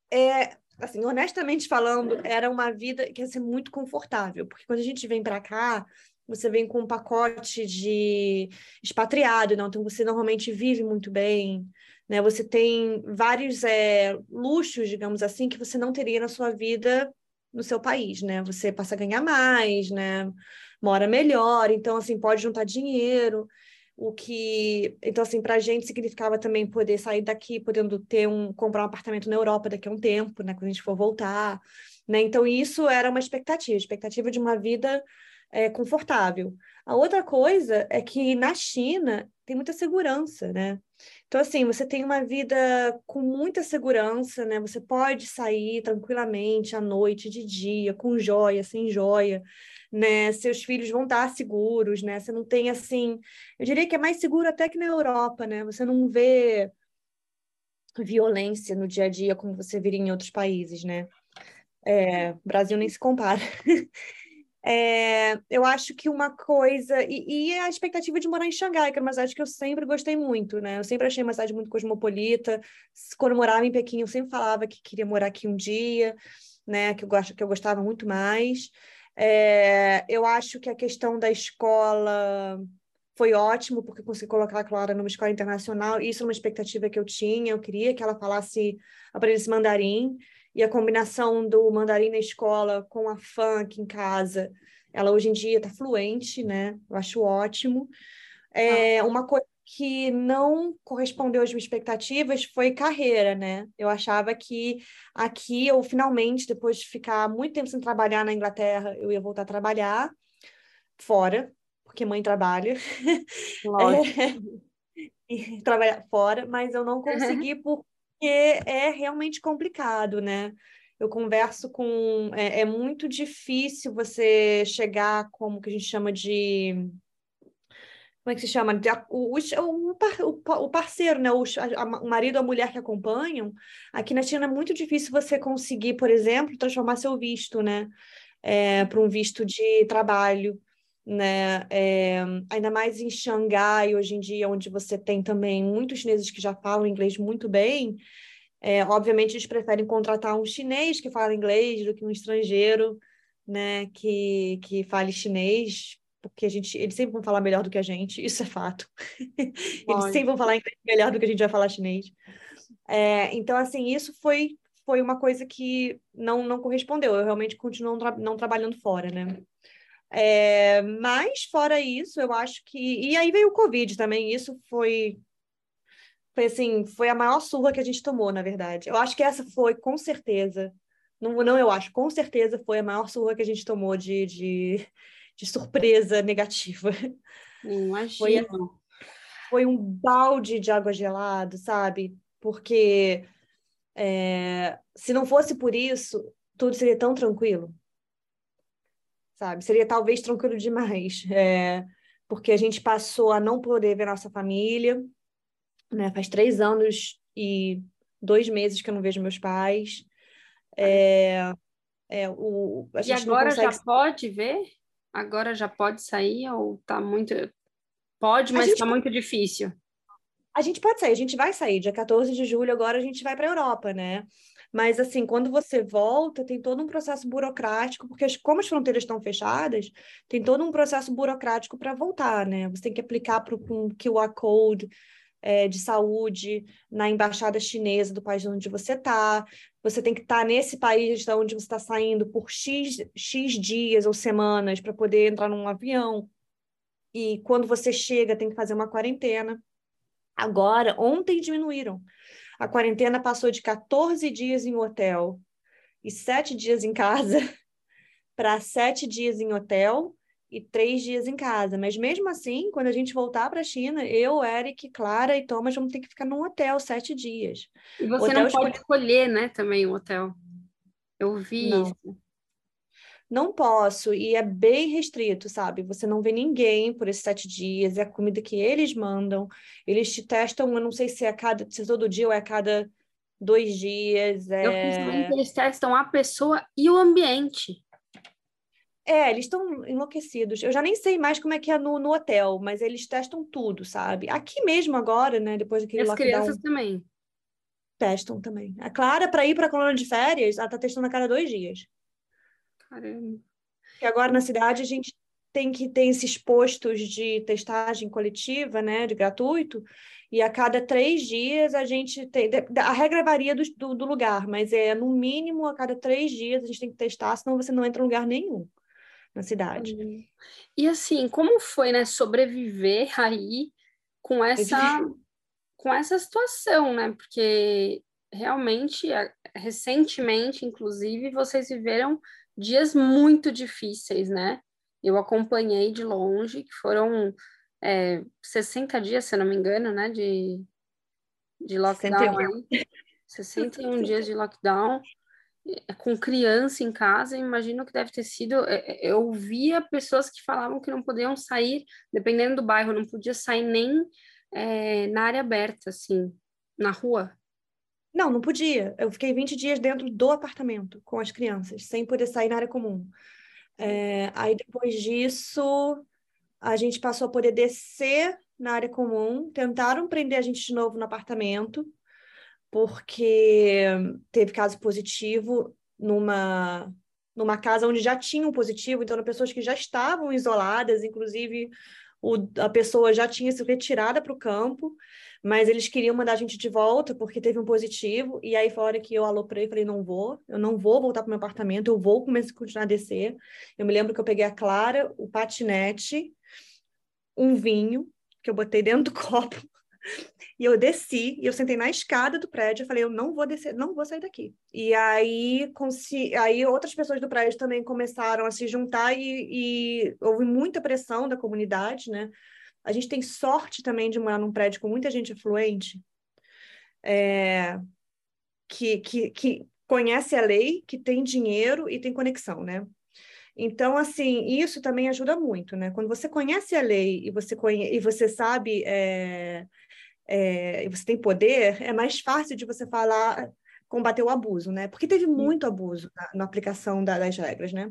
é, assim, honestamente falando, era uma vida que ia ser muito confortável, porque quando a gente vem para cá, você vem com um pacote de expatriado, não? então você normalmente vive muito bem, né? Você tem vários é, luxos, digamos assim, que você não teria na sua vida no seu país, né? Você passa a ganhar mais, né? Mora melhor, então assim pode juntar dinheiro o que então assim para a gente significava também poder sair daqui podendo ter um comprar um apartamento na Europa daqui a um tempo né quando a gente for voltar né? Então isso era uma expectativa expectativa de uma vida é, confortável. A outra coisa é que na China tem muita segurança né? Então assim você tem uma vida com muita segurança né? Você pode sair tranquilamente à noite de dia com joia sem joia né? Seus filhos vão estar seguros, né? Você não tem assim, eu diria que é mais seguro até que na Europa, né? Você não vê violência no dia a dia como você viria em outros países, né? É, Brasil nem se compara. É, eu acho que uma coisa. E, e, a expectativa de morar em Xangai, que é uma cidade que eu sempre gostei muito, né? Eu sempre achei uma cidade muito cosmopolita. Quando eu morava em Pequim, eu sempre falava que queria morar aqui um dia, né? Que eu, gosto, que eu gostava muito mais. É, eu acho que a questão da escola foi ótimo, porque consegui colocar a Clara numa escola internacional. Isso é uma expectativa que eu tinha. Eu queria que ela falasse, aprendesse mandarim. E a combinação do mandarim na escola com a funk em casa, ela hoje em dia está fluente, né? Eu acho ótimo. É, ah. Uma coisa que não correspondeu às minhas expectativas foi carreira, né? Eu achava que aqui eu finalmente, depois de ficar muito tempo sem trabalhar na Inglaterra, eu ia voltar a trabalhar fora, porque mãe trabalha. Lógico. É, trabalhar fora, mas eu não consegui porque é realmente complicado, né? Eu converso com. É, é muito difícil você chegar como que a gente chama de como é que se chama? O, o, o parceiro, né? O, a, o marido ou a mulher que acompanham. Aqui na China é muito difícil você conseguir, por exemplo, transformar seu visto, né? É, para um visto de trabalho, né? É, ainda mais em Xangai, hoje em dia, onde você tem também muitos chineses que já falam inglês muito bem. É, obviamente, eles preferem contratar um chinês que fala inglês do que um estrangeiro, né? Que, que fale chinês, porque a gente, eles sempre vão falar melhor do que a gente, isso é fato. eles sempre vão falar inglês melhor do que a gente vai falar chinês. É, então, assim, isso foi, foi uma coisa que não, não correspondeu. Eu realmente continuo tra não trabalhando fora, né? É, mas, fora isso, eu acho que... E aí veio o Covid também, isso foi... Foi assim, foi a maior surra que a gente tomou, na verdade. Eu acho que essa foi, com certeza, não, não eu acho, com certeza foi a maior surra que a gente tomou de, de, de surpresa negativa. Imagino. Foi, foi um balde de água gelada, sabe? Porque É, se não fosse por isso, tudo seria tão tranquilo. Sabe? Seria talvez tranquilo demais. É, porque a gente passou a não poder ver nossa família. Né? Faz três anos e dois meses que eu não vejo meus pais. É, é, o, a gente e agora consegue... já pode ver? Agora já pode sair ou tá muito. Pode, mas está muito difícil. A gente pode sair, a gente vai sair. Dia 14 de julho, agora a gente vai para a Europa, né? Mas, assim, quando você volta, tem todo um processo burocrático, porque como as fronteiras estão fechadas, tem todo um processo burocrático para voltar, né? Você tem que aplicar para um QR Code é, de saúde na embaixada chinesa do país onde você está. Você tem que estar tá nesse país de onde você está saindo por X, X dias ou semanas para poder entrar num avião. E quando você chega, tem que fazer uma quarentena. Agora, ontem diminuíram. A quarentena passou de 14 dias em hotel e 7 dias em casa para 7 dias em hotel e 3 dias em casa. Mas mesmo assim, quando a gente voltar para a China, eu, Eric, Clara e Thomas vamos ter que ficar num hotel 7 dias. E você hotel não pode escolher, né, também o hotel. Eu vi não. isso não posso, e é bem restrito, sabe? Você não vê ninguém por esses sete dias, é a comida que eles mandam, eles te testam, eu não sei se é a cada, se é todo dia ou é a cada dois dias. É... Eu que eles testam a pessoa e o ambiente. É, eles estão enlouquecidos. Eu já nem sei mais como é que é no, no hotel, mas eles testam tudo, sabe? Aqui mesmo agora, né? Depois daquele As lockdown. As crianças também. Testam também. A Clara, para ir para a colônia de férias, ela tá testando a cada dois dias. Caramba. Que agora na cidade a gente tem que ter esses postos de testagem coletiva, né, de gratuito, e a cada três dias a gente tem. A regra varia do, do, do, lugar, mas é no mínimo a cada três dias a gente tem que testar, senão você não entra em lugar nenhum na cidade. E assim, como foi, né, sobreviver aí com essa, com essa situação, né? Porque realmente, recentemente, inclusive, vocês viveram dias muito difíceis, né? Eu acompanhei de longe, que foram é, 60 dias, se não me engano, né? De, de lockdown. 61. 61 dias de lockdown, com criança em casa, imagino que deve ter sido. É, é, eu via pessoas que falavam que não podiam sair, dependendo do bairro, não podia sair nem é, na área aberta, assim, na rua. Não, não podia. Eu fiquei 20 dias dentro do apartamento com as crianças, sem poder sair na área comum. É, aí depois disso, a gente passou a poder descer na área comum, tentaram prender a gente de novo no apartamento, porque teve caso positivo numa, numa casa onde já tinham positivo, então eram pessoas que já estavam isoladas, inclusive o, a pessoa já tinha sido retirada para o campo, mas eles queriam mandar a gente de volta porque teve um positivo, e aí foi a hora que eu aloprei e falei, não vou, eu não vou voltar para o meu apartamento, eu vou começar a continuar a descer. Eu me lembro que eu peguei a Clara, o patinete, um vinho, que eu botei dentro do copo, e eu desci, e eu sentei na escada do prédio, eu falei, eu não vou descer, não vou sair daqui. E aí, aí outras pessoas do prédio também começaram a se juntar e, e houve muita pressão da comunidade, né? A gente tem sorte também de morar num prédio com muita gente afluente, é, que, que, que conhece a lei, que tem dinheiro e tem conexão, né? Então, assim, isso também ajuda muito, né? Quando você conhece a lei e você, conhe... e você sabe, é... É... e você tem poder, é mais fácil de você falar, combater o abuso, né? Porque teve muito abuso na, na aplicação da, das regras, né?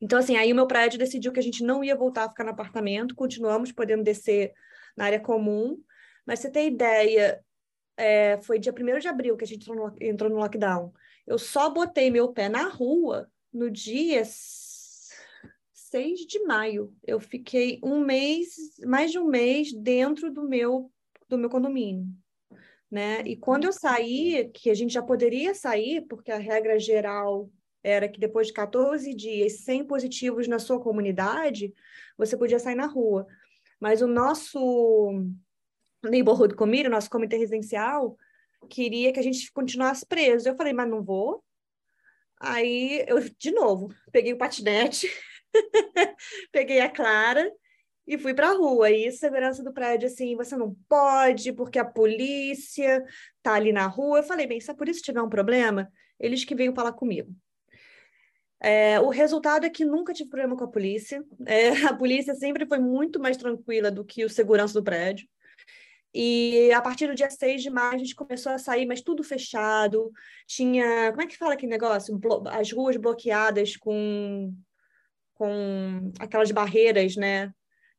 Então, assim, aí o meu prédio decidiu que a gente não ia voltar a ficar no apartamento, continuamos podendo descer na área comum, mas você tem ideia, é, foi dia 1 de abril que a gente entrou no, entrou no lockdown. Eu só botei meu pé na rua no dia 6 de maio. Eu fiquei um mês, mais de um mês dentro do meu, do meu condomínio. Né? E quando eu saí, que a gente já poderia sair, porque a regra geral era que depois de 14 dias sem positivos na sua comunidade, você podia sair na rua. Mas o nosso neighborhood committee, o nosso comitê residencial, queria que a gente continuasse preso. Eu falei, mas não vou. Aí eu, de novo, peguei o patinete, peguei a Clara e fui para a rua. E segurança do prédio, assim, você não pode, porque a polícia tá ali na rua. Eu falei, bem, se a polícia tiver um problema, eles que venham falar comigo. É, o resultado é que nunca tive problema com a polícia. É, a polícia sempre foi muito mais tranquila do que o segurança do prédio. E a partir do dia 6 de maio a gente começou a sair, mas tudo fechado. Tinha. Como é que fala aquele negócio? As ruas bloqueadas com, com aquelas barreiras, né?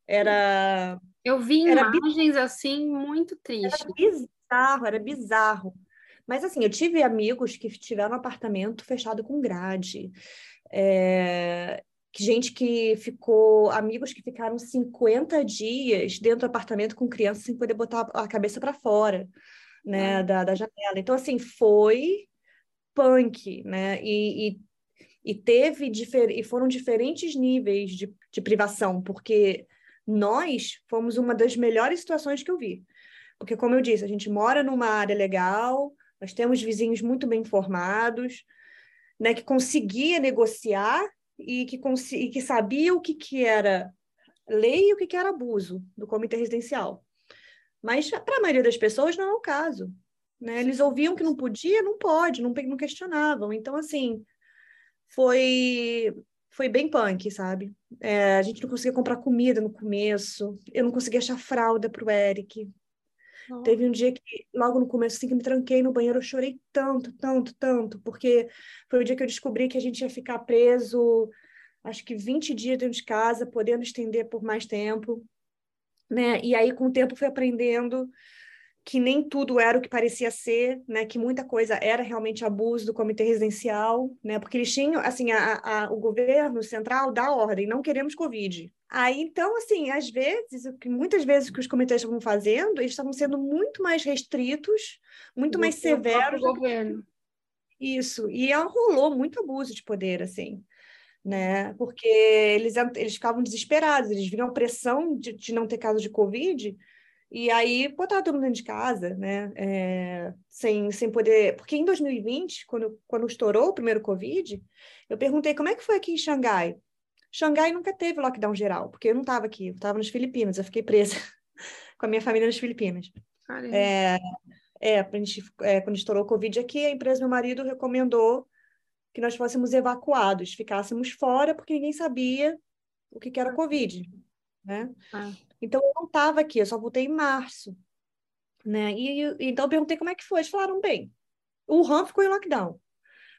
Era. Eu vi era imagens assim muito tristes. Era bizarro, era bizarro. Mas assim, eu tive amigos que tiveram apartamento fechado com grade. É, gente que ficou, amigos que ficaram 50 dias dentro do apartamento com criança sem poder botar a cabeça para fora, né, ah. da, da janela. Então, assim, foi punk, né, e, e, e teve, difer e foram diferentes níveis de, de privação, porque nós fomos uma das melhores situações que eu vi. Porque, como eu disse, a gente mora numa área legal, nós temos vizinhos muito bem informados, né, que conseguia negociar e que, e que sabia o que, que era lei e o que, que era abuso do comitê residencial. Mas para a maioria das pessoas não é o caso. Né? Eles ouviam que não podia, não pode, não, não questionavam. Então, assim, foi foi bem punk, sabe? É, a gente não conseguia comprar comida no começo, eu não conseguia achar fralda para o Eric. Teve um dia que, logo no começo, assim, que me tranquei no banheiro, eu chorei tanto, tanto, tanto, porque foi o dia que eu descobri que a gente ia ficar preso, acho que 20 dias dentro de casa, podendo estender por mais tempo, né? E aí, com o tempo, fui aprendendo que nem tudo era o que parecia ser, né? Que muita coisa era realmente abuso do comitê residencial, né? Porque eles tinham, assim, a, a, o governo central dá ordem, não queremos Covid. Aí, então, assim, às vezes, muitas vezes que os comitês estavam fazendo, eles estavam sendo muito mais restritos, muito do mais severos. Do governo. Isso, e rolou muito abuso de poder, assim, né? Porque eles, eles ficavam desesperados, eles viram a pressão de, de não ter caso de Covid, e aí botar todo mundo dentro de casa, né? É, sem, sem poder. Porque em 2020, quando, quando estourou o primeiro Covid, eu perguntei como é que foi aqui em Xangai. Xangai nunca teve lockdown geral, porque eu não estava aqui, eu estava nas Filipinas, eu fiquei presa com a minha família nas Filipinas. É, é, a gente, é, quando estourou o Covid aqui, a empresa do meu marido recomendou que nós fôssemos evacuados, ficássemos fora, porque ninguém sabia o que, que era Covid, né? Ah. Então, eu não estava aqui, eu só voltei em março. Né? E, e, então, eu perguntei como é que foi. Eles falaram, bem, o Wuhan ficou em lockdown.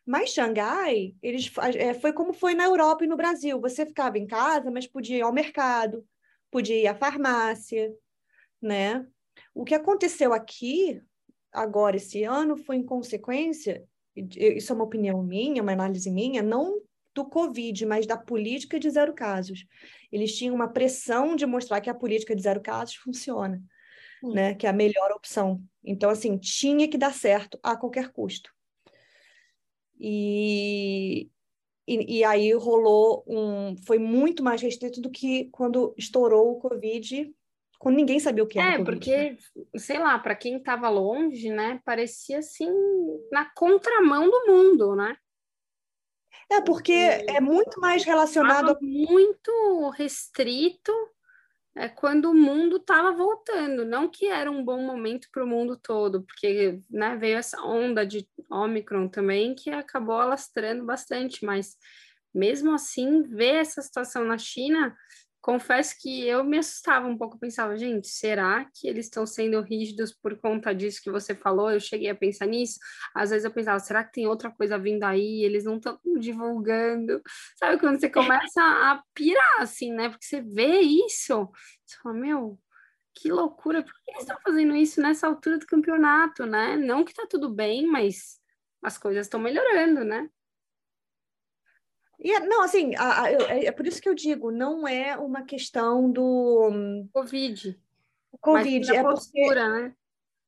Mas Xangai, eles, é, foi como foi na Europa e no Brasil. Você ficava em casa, mas podia ir ao mercado, podia ir à farmácia, né? O que aconteceu aqui, agora, esse ano, foi em consequência, isso é uma opinião minha, uma análise minha, não do Covid, mas da política de zero casos. Eles tinham uma pressão de mostrar que a política de zero casos funciona, hum. né? que é a melhor opção. Então, assim, tinha que dar certo a qualquer custo. E, e, e, aí rolou um. Foi muito mais restrito do que quando estourou o Covid, quando ninguém sabia o que era. É, COVID, porque, né? sei lá, para quem estava longe, né, parecia assim, na contramão do mundo, né? É, porque é muito mais relacionado. A... Muito restrito é quando o mundo estava voltando. Não que era um bom momento para o mundo todo, porque né, veio essa onda de Omicron também que acabou alastrando bastante, mas mesmo assim, ver essa situação na China confesso que eu me assustava um pouco, pensava, gente, será que eles estão sendo rígidos por conta disso que você falou? Eu cheguei a pensar nisso. Às vezes eu pensava, será que tem outra coisa vindo aí? Eles não estão divulgando. Sabe quando você começa a pirar, assim, né? Porque você vê isso, você fala, meu, que loucura, por que eles estão fazendo isso nessa altura do campeonato, né? Não que tá tudo bem, mas as coisas estão melhorando, né? E, é, não, assim, a, a, eu, é, é por isso que eu digo, não é uma questão do... Covid. Covid, é postura, porque... né?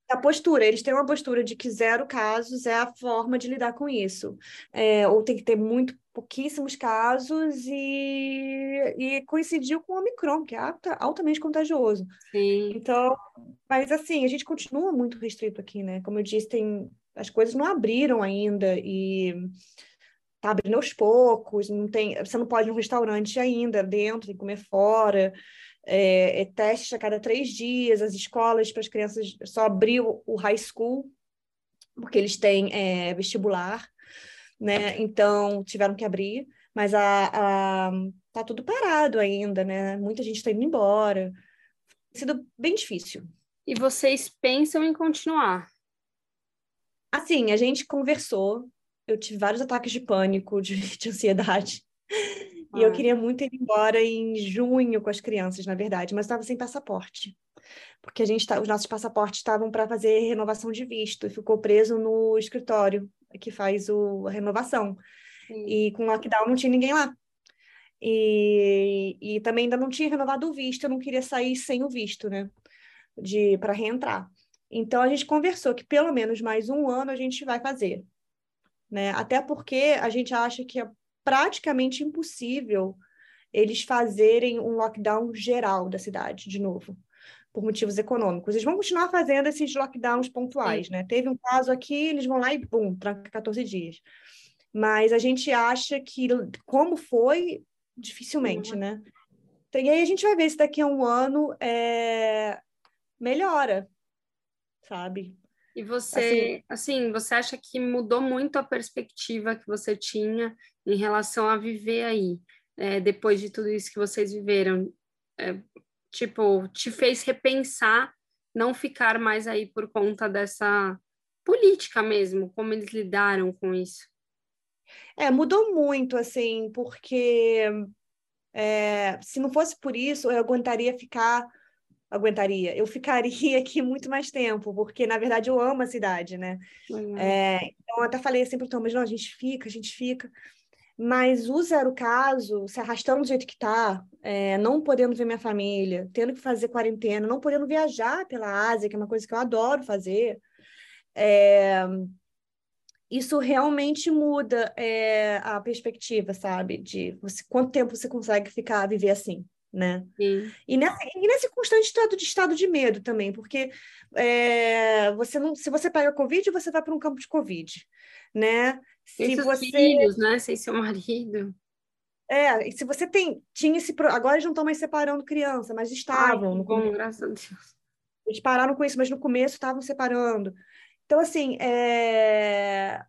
A postura, eles têm uma postura de que zero casos é a forma de lidar com isso. É, ou tem que ter muito pouquíssimos casos e, e coincidiu com o Omicron, que é alta, altamente contagioso. Sim. Então, mas assim, a gente continua muito restrito aqui, né? Como eu disse, tem, as coisas não abriram ainda e tá abrindo aos poucos, não tem, você não pode ir no restaurante ainda dentro, tem que comer fora. é, é testes a cada três dias, as escolas para as crianças só abriu o high school, porque eles têm é, vestibular, né? Então tiveram que abrir, mas a, a, tá tudo parado ainda, né? Muita gente está indo embora. Tem sido bem difícil. E vocês pensam em continuar? Assim, a gente conversou, eu tive vários ataques de pânico, de, de ansiedade. Ah. E eu queria muito ir embora em junho com as crianças, na verdade, mas estava sem passaporte. Porque a gente tá, os nossos passaportes estavam para fazer renovação de visto e ficou preso no escritório que faz o, a renovação. Sim. E com lockdown não tinha ninguém lá. E, e também ainda não tinha renovado o visto, eu não queria sair sem o visto, né? De para reentrar. Então a gente conversou que pelo menos mais um ano a gente vai fazer, né? Até porque a gente acha que é praticamente impossível eles fazerem um lockdown geral da cidade de novo, por motivos econômicos. Eles vão continuar fazendo esses lockdowns pontuais, Sim. né? Teve um caso aqui, eles vão lá e bum, tranca 14 dias. Mas a gente acha que como foi, dificilmente, uhum. né? Então, e aí a gente vai ver se daqui a um ano é... melhora, sabe? E você, assim, assim, você acha que mudou muito a perspectiva que você tinha em relação a viver aí, é, depois de tudo isso que vocês viveram? É, tipo, te fez repensar não ficar mais aí por conta dessa política mesmo, como eles lidaram com isso? É, mudou muito, assim, porque é, se não fosse por isso, eu aguentaria ficar aguentaria. Eu ficaria aqui muito mais tempo, porque na verdade eu amo a cidade, né? Uhum. É, então eu até falei assim para o Thomas, não, a gente fica, a gente fica. Mas o zero caso, se arrastando do jeito que está, é, não podendo ver minha família, tendo que fazer quarentena, não podendo viajar pela Ásia, que é uma coisa que eu adoro fazer, é, isso realmente muda é, a perspectiva, sabe? De você, quanto tempo você consegue ficar, viver assim né? Sim. E, nessa, e nesse constante estado de estado de medo também, porque é, você não, se você pega Covid, você vai para um campo de Covid, né? Se você... filhos, né? Sem seu marido. É, e se você tem, tinha esse. Agora eles não estão mais separando criança, mas estavam. Ai, bom, graças a Deus. Eles pararam com isso, mas no começo estavam separando. Então, assim, é...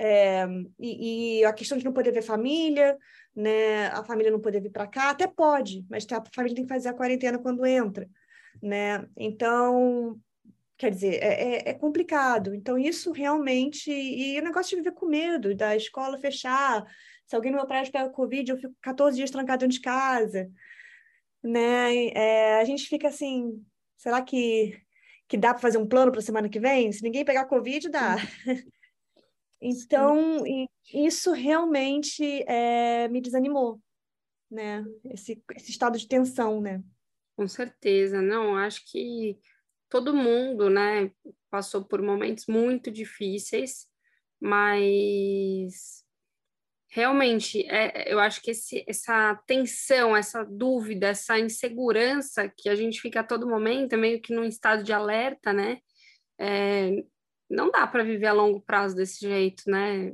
É, e, e, a questão de não poder ver família, né? A família não poder vir para cá, até pode, mas a família tem que fazer a quarentena quando entra, né? Então, quer dizer, é, é, é complicado. Então, isso realmente. E o negócio de viver com medo, da escola fechar. Se alguém no meu prédio pega Covid, eu fico 14 dias trancado dentro de casa. Né? É, a gente fica assim, será que, que dá para fazer um plano para a semana que vem? Se ninguém pegar Covid, dá. Então, isso realmente é, me desanimou, né? Esse, esse estado de tensão, né? Com certeza, não, acho que todo mundo, né, passou por momentos muito difíceis, mas realmente, é, eu acho que esse, essa tensão, essa dúvida, essa insegurança que a gente fica a todo momento, meio que num estado de alerta, né? É, não dá para viver a longo prazo desse jeito, né?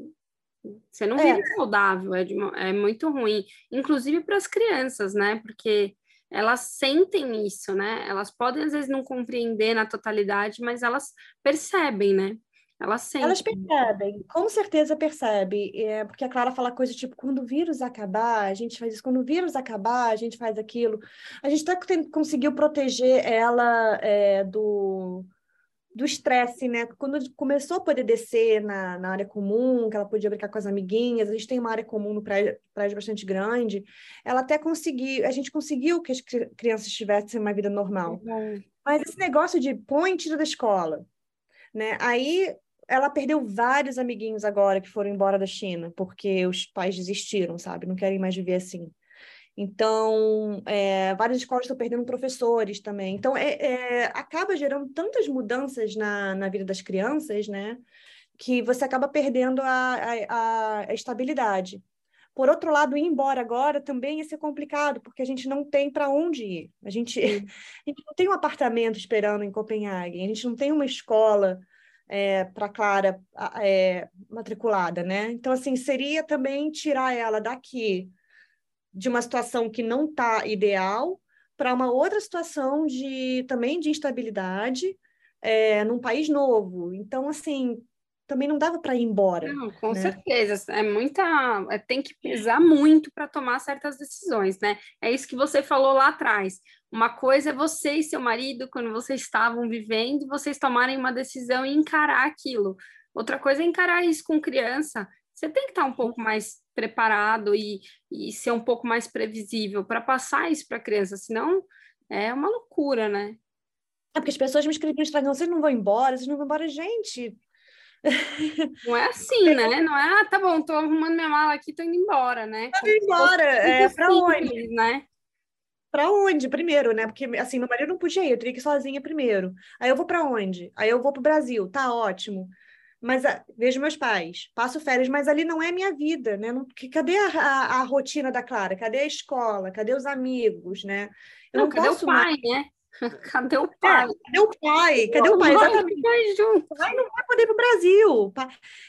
Você não vive é. saudável, é, de, é muito ruim, inclusive para as crianças, né? Porque elas sentem isso, né? Elas podem às vezes não compreender na totalidade, mas elas percebem, né? Elas sentem. Elas percebem, com certeza percebe, é, porque a Clara fala coisa tipo, quando o vírus acabar, a gente faz isso, quando o vírus acabar, a gente faz aquilo. A gente até conseguiu proteger ela é, do do estresse, né? Quando começou a poder descer na, na área comum, que ela podia brincar com as amiguinhas, a gente tem uma área comum no prédio, prédio bastante grande, ela até conseguiu, a gente conseguiu que as crianças tivessem uma vida normal. Uhum. Mas esse negócio de põe tira da escola, né? Aí ela perdeu vários amiguinhos agora que foram embora da China, porque os pais desistiram, sabe? Não querem mais viver assim. Então, é, várias escolas estão perdendo professores também. Então, é, é, acaba gerando tantas mudanças na, na vida das crianças, né? Que você acaba perdendo a, a, a estabilidade. Por outro lado, ir embora agora também ia ser complicado, porque a gente não tem para onde ir. A gente, a gente não tem um apartamento esperando em Copenhague, a gente não tem uma escola é, para Clara é, matriculada, né? Então, assim, seria também tirar ela daqui de uma situação que não está ideal para uma outra situação de também de instabilidade é, num país novo. Então, assim, também não dava para ir embora. Não, com né? certeza. É muita. É, tem que pesar muito para tomar certas decisões, né? É isso que você falou lá atrás. Uma coisa é você e seu marido, quando vocês estavam vivendo, vocês tomarem uma decisão e encarar aquilo. Outra coisa é encarar isso com criança. Você tem que estar um pouco mais preparado e, e ser um pouco mais previsível para passar isso para a criança, senão é uma loucura, né? É porque as pessoas me escrevem no Instagram, vocês não vão embora, vocês não vão embora, gente. Não é assim, né? Não é, ah, tá bom, tô arrumando minha mala aqui, tô indo embora, né? Tô indo embora, é, pra simples, onde? Né? Pra onde primeiro, né? Porque, assim, meu marido não podia ir, eu teria que ir sozinha primeiro. Aí eu vou pra onde? Aí eu vou pro Brasil, tá ótimo. Mas ah, vejo meus pais, passo férias, mas ali não é minha vida, né? Não, que, cadê a, a, a rotina da Clara? Cadê a escola? Cadê os amigos, né? Eu não, não cadê o pai, mais... né? Cadê o pai? É, cadê o pai? Cadê o pai? Exatamente. O pai não vai poder ir para o Brasil.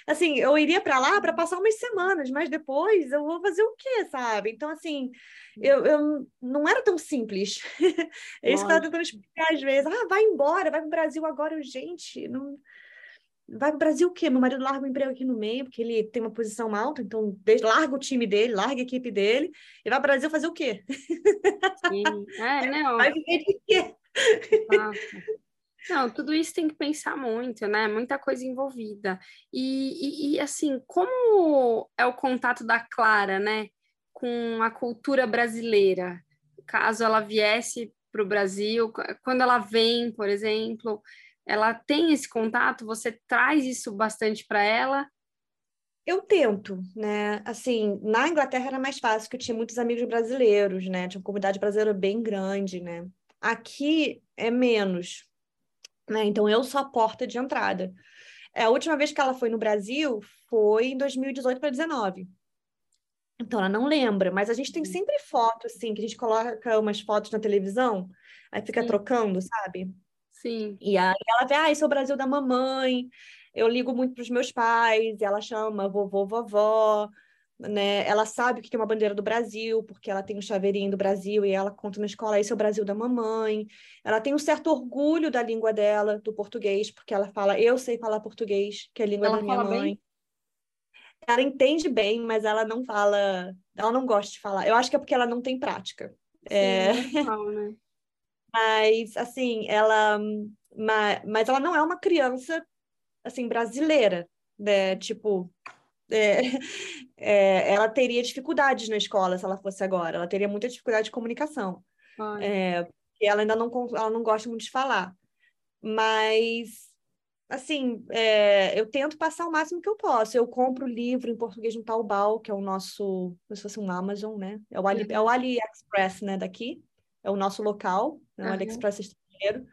Assim, eu iria para lá para passar umas semanas, mas depois eu vou fazer o quê, sabe? Então, assim, eu, eu não era tão simples. é isso que eu estava tentando explicar às vezes. Ah, vai embora, vai para o Brasil agora, gente. Não... Vai para o Brasil o quê? Meu marido larga o emprego aqui no meio, porque ele tem uma posição alta, então larga o time dele, larga a equipe dele, e vai para o Brasil fazer o quê? Sim. É, não. Vai viver de quê? Não, tudo isso tem que pensar muito, né? Muita coisa envolvida. E, e, e, assim, como é o contato da Clara, né, com a cultura brasileira? Caso ela viesse para o Brasil, quando ela vem, por exemplo, ela tem esse contato? Você traz isso bastante para ela? Eu tento, né? Assim, na Inglaterra era mais fácil, porque eu tinha muitos amigos brasileiros, né? Tinha uma comunidade brasileira bem grande, né? Aqui é menos, né? Então eu sou a porta de entrada. É, a última vez que ela foi no Brasil foi em 2018 para 2019. Então ela não lembra, mas a gente tem uhum. sempre foto, assim, que a gente coloca umas fotos na televisão, aí fica Sim. trocando, sabe? Sim. E aí ela vê, ah, esse é o Brasil da mamãe. Eu ligo muito para os meus pais, ela chama vovô, vovó, né? Ela sabe o que é uma bandeira do Brasil, porque ela tem um chaveirinho do Brasil e ela conta na escola, esse é o Brasil da mamãe. Ela tem um certo orgulho da língua dela, do português, porque ela fala, eu sei falar português, que é a língua ela da minha mãe. Bem? Ela entende bem, mas ela não fala, ela não gosta de falar. Eu acho que é porque ela não tem prática. Sim, é... Normal, né? Mas, assim, ela. Mas, mas ela não é uma criança, assim, brasileira, né? Tipo. É, é, ela teria dificuldades na escola se ela fosse agora. Ela teria muita dificuldade de comunicação. É, ela ainda não, ela não gosta muito de falar. Mas assim, é, eu tento passar o máximo que eu posso. Eu compro livro em português no Taobao, que é o nosso, como se fosse um Amazon, né? É o, Ali, uhum. é o AliExpress, né, daqui é o nosso local, né, o uhum. AliExpress estrangeiro.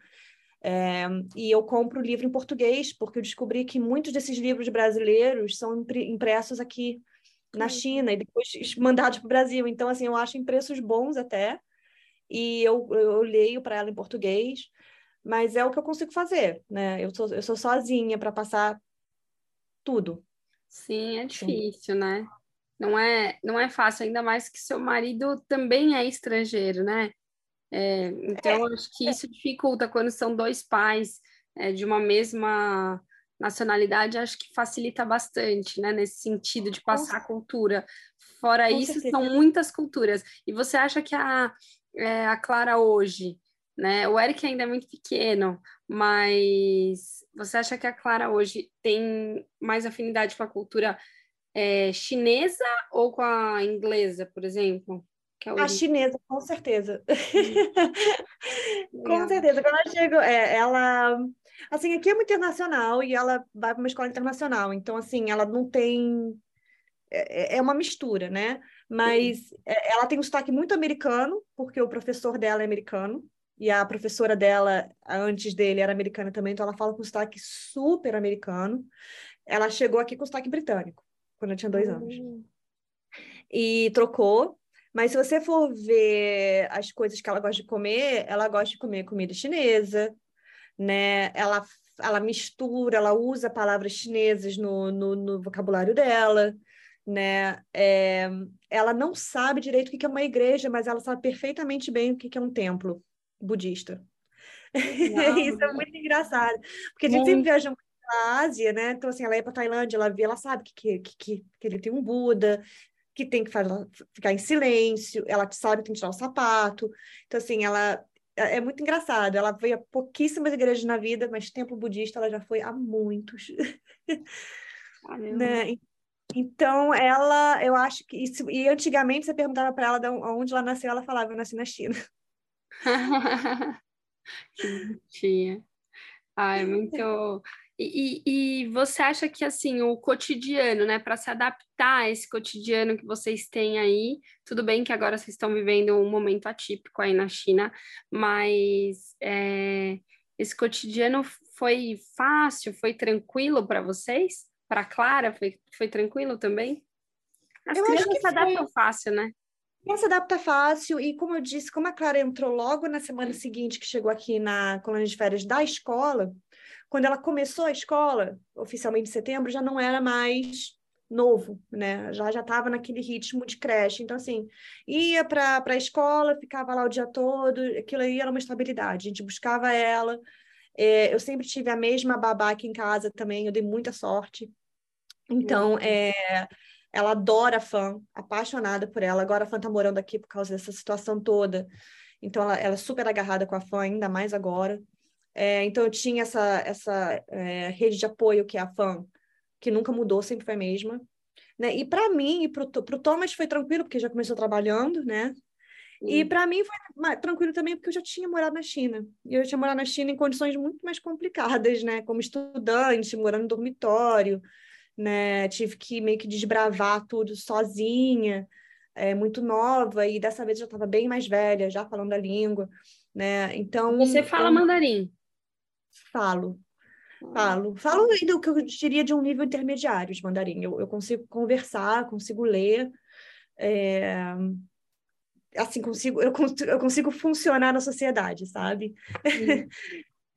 É, e eu compro o livro em português, porque eu descobri que muitos desses livros brasileiros são impressos aqui na China e depois mandados para o Brasil. Então, assim, eu acho em preços bons até. E eu, eu leio para ela em português, mas é o que eu consigo fazer, né? Eu sou, eu sou sozinha para passar tudo. Sim, é difícil, Sim. né? Não é, não é fácil, ainda mais que seu marido também é estrangeiro, né? É, então, é. acho que isso dificulta quando são dois pais é, de uma mesma nacionalidade, acho que facilita bastante, né, nesse sentido de passar a cultura. Fora Com isso, certeza. são muitas culturas. E você acha que a, é, a Clara hoje, né, o Eric ainda é muito pequeno, mas você acha que a Clara hoje tem mais afinidade com a cultura é, chinesa ou com a inglesa, por exemplo? É a chinesa, com certeza. com certeza. Quando eu chego, é, ela. Assim, aqui é muito internacional e ela vai para uma escola internacional. Então, assim, ela não tem. É, é, é uma mistura, né? Mas Sim. É, ela tem um sotaque muito americano, porque o professor dela é americano. E a professora dela, antes dele, era americana também, então ela fala com sotaque super americano. Ela chegou aqui com sotaque britânico, quando eu tinha dois anos. Uhum. E trocou, mas se você for ver as coisas que ela gosta de comer, ela gosta de comer comida chinesa, né? Ela, ela mistura, ela usa palavras chinesas no, no, no vocabulário dela. né? É, ela não sabe direito o que é uma igreja, mas ela sabe perfeitamente bem o que é um templo budista. Isso é muito engraçado, porque a gente sempre viaja muito na Ásia, né? Então, assim, ela ia para Tailândia, ela vê, ela sabe que, que, que, que ele tem um Buda, que tem que fazer, ficar em silêncio, ela sabe que tem que tirar o sapato. Então, assim, ela é, é muito engraçado. Ela veio a pouquíssimas igrejas na vida, mas templo budista ela já foi a muitos. né? Então, ela, eu acho que isso, e antigamente você perguntava para ela de onde ela nasceu, ela falava, eu nasci na China. que bonitinha. Ai, muito. E, e, você acha que assim o cotidiano, né, para se adaptar a esse cotidiano que vocês têm aí, tudo bem que agora vocês estão vivendo um momento atípico aí na China, mas é, esse cotidiano foi fácil, foi tranquilo para vocês? Para Clara, foi, foi tranquilo também? As eu crianças se adaptam foi... fácil, né? Ela se adapta fácil, e como eu disse, como a Clara entrou logo na semana seguinte que chegou aqui na colônia de férias da escola, quando ela começou a escola, oficialmente em setembro, já não era mais novo, né? Já já estava naquele ritmo de creche. Então, assim, ia para a escola, ficava lá o dia todo, aquilo aí era uma estabilidade. A gente buscava ela. É, eu sempre tive a mesma babá aqui em casa também, eu dei muita sorte. Então, uhum. é, ela adora a fã, apaixonada por ela. Agora a fã tá morando aqui por causa dessa situação toda. Então, ela, ela é super agarrada com a fã, ainda mais agora. É, então, eu tinha essa, essa é, rede de apoio que é a fã, que nunca mudou, sempre foi a mesma. Né? E para mim e para o Thomas foi tranquilo, porque já começou trabalhando, né? E para mim foi tranquilo também, porque eu já tinha morado na China. E eu tinha morado na China em condições muito mais complicadas, né? Como estudante, morando em dormitório, né? Tive que meio que desbravar tudo sozinha, é, muito nova, e dessa vez eu já estava bem mais velha, já falando a língua, né? Então. Você fala eu... mandarim? Falo. Falo. Falo ainda o que eu diria de um nível intermediário de mandarim. Eu, eu consigo conversar, consigo ler. É... Assim, consigo, eu, eu consigo funcionar na sociedade, sabe?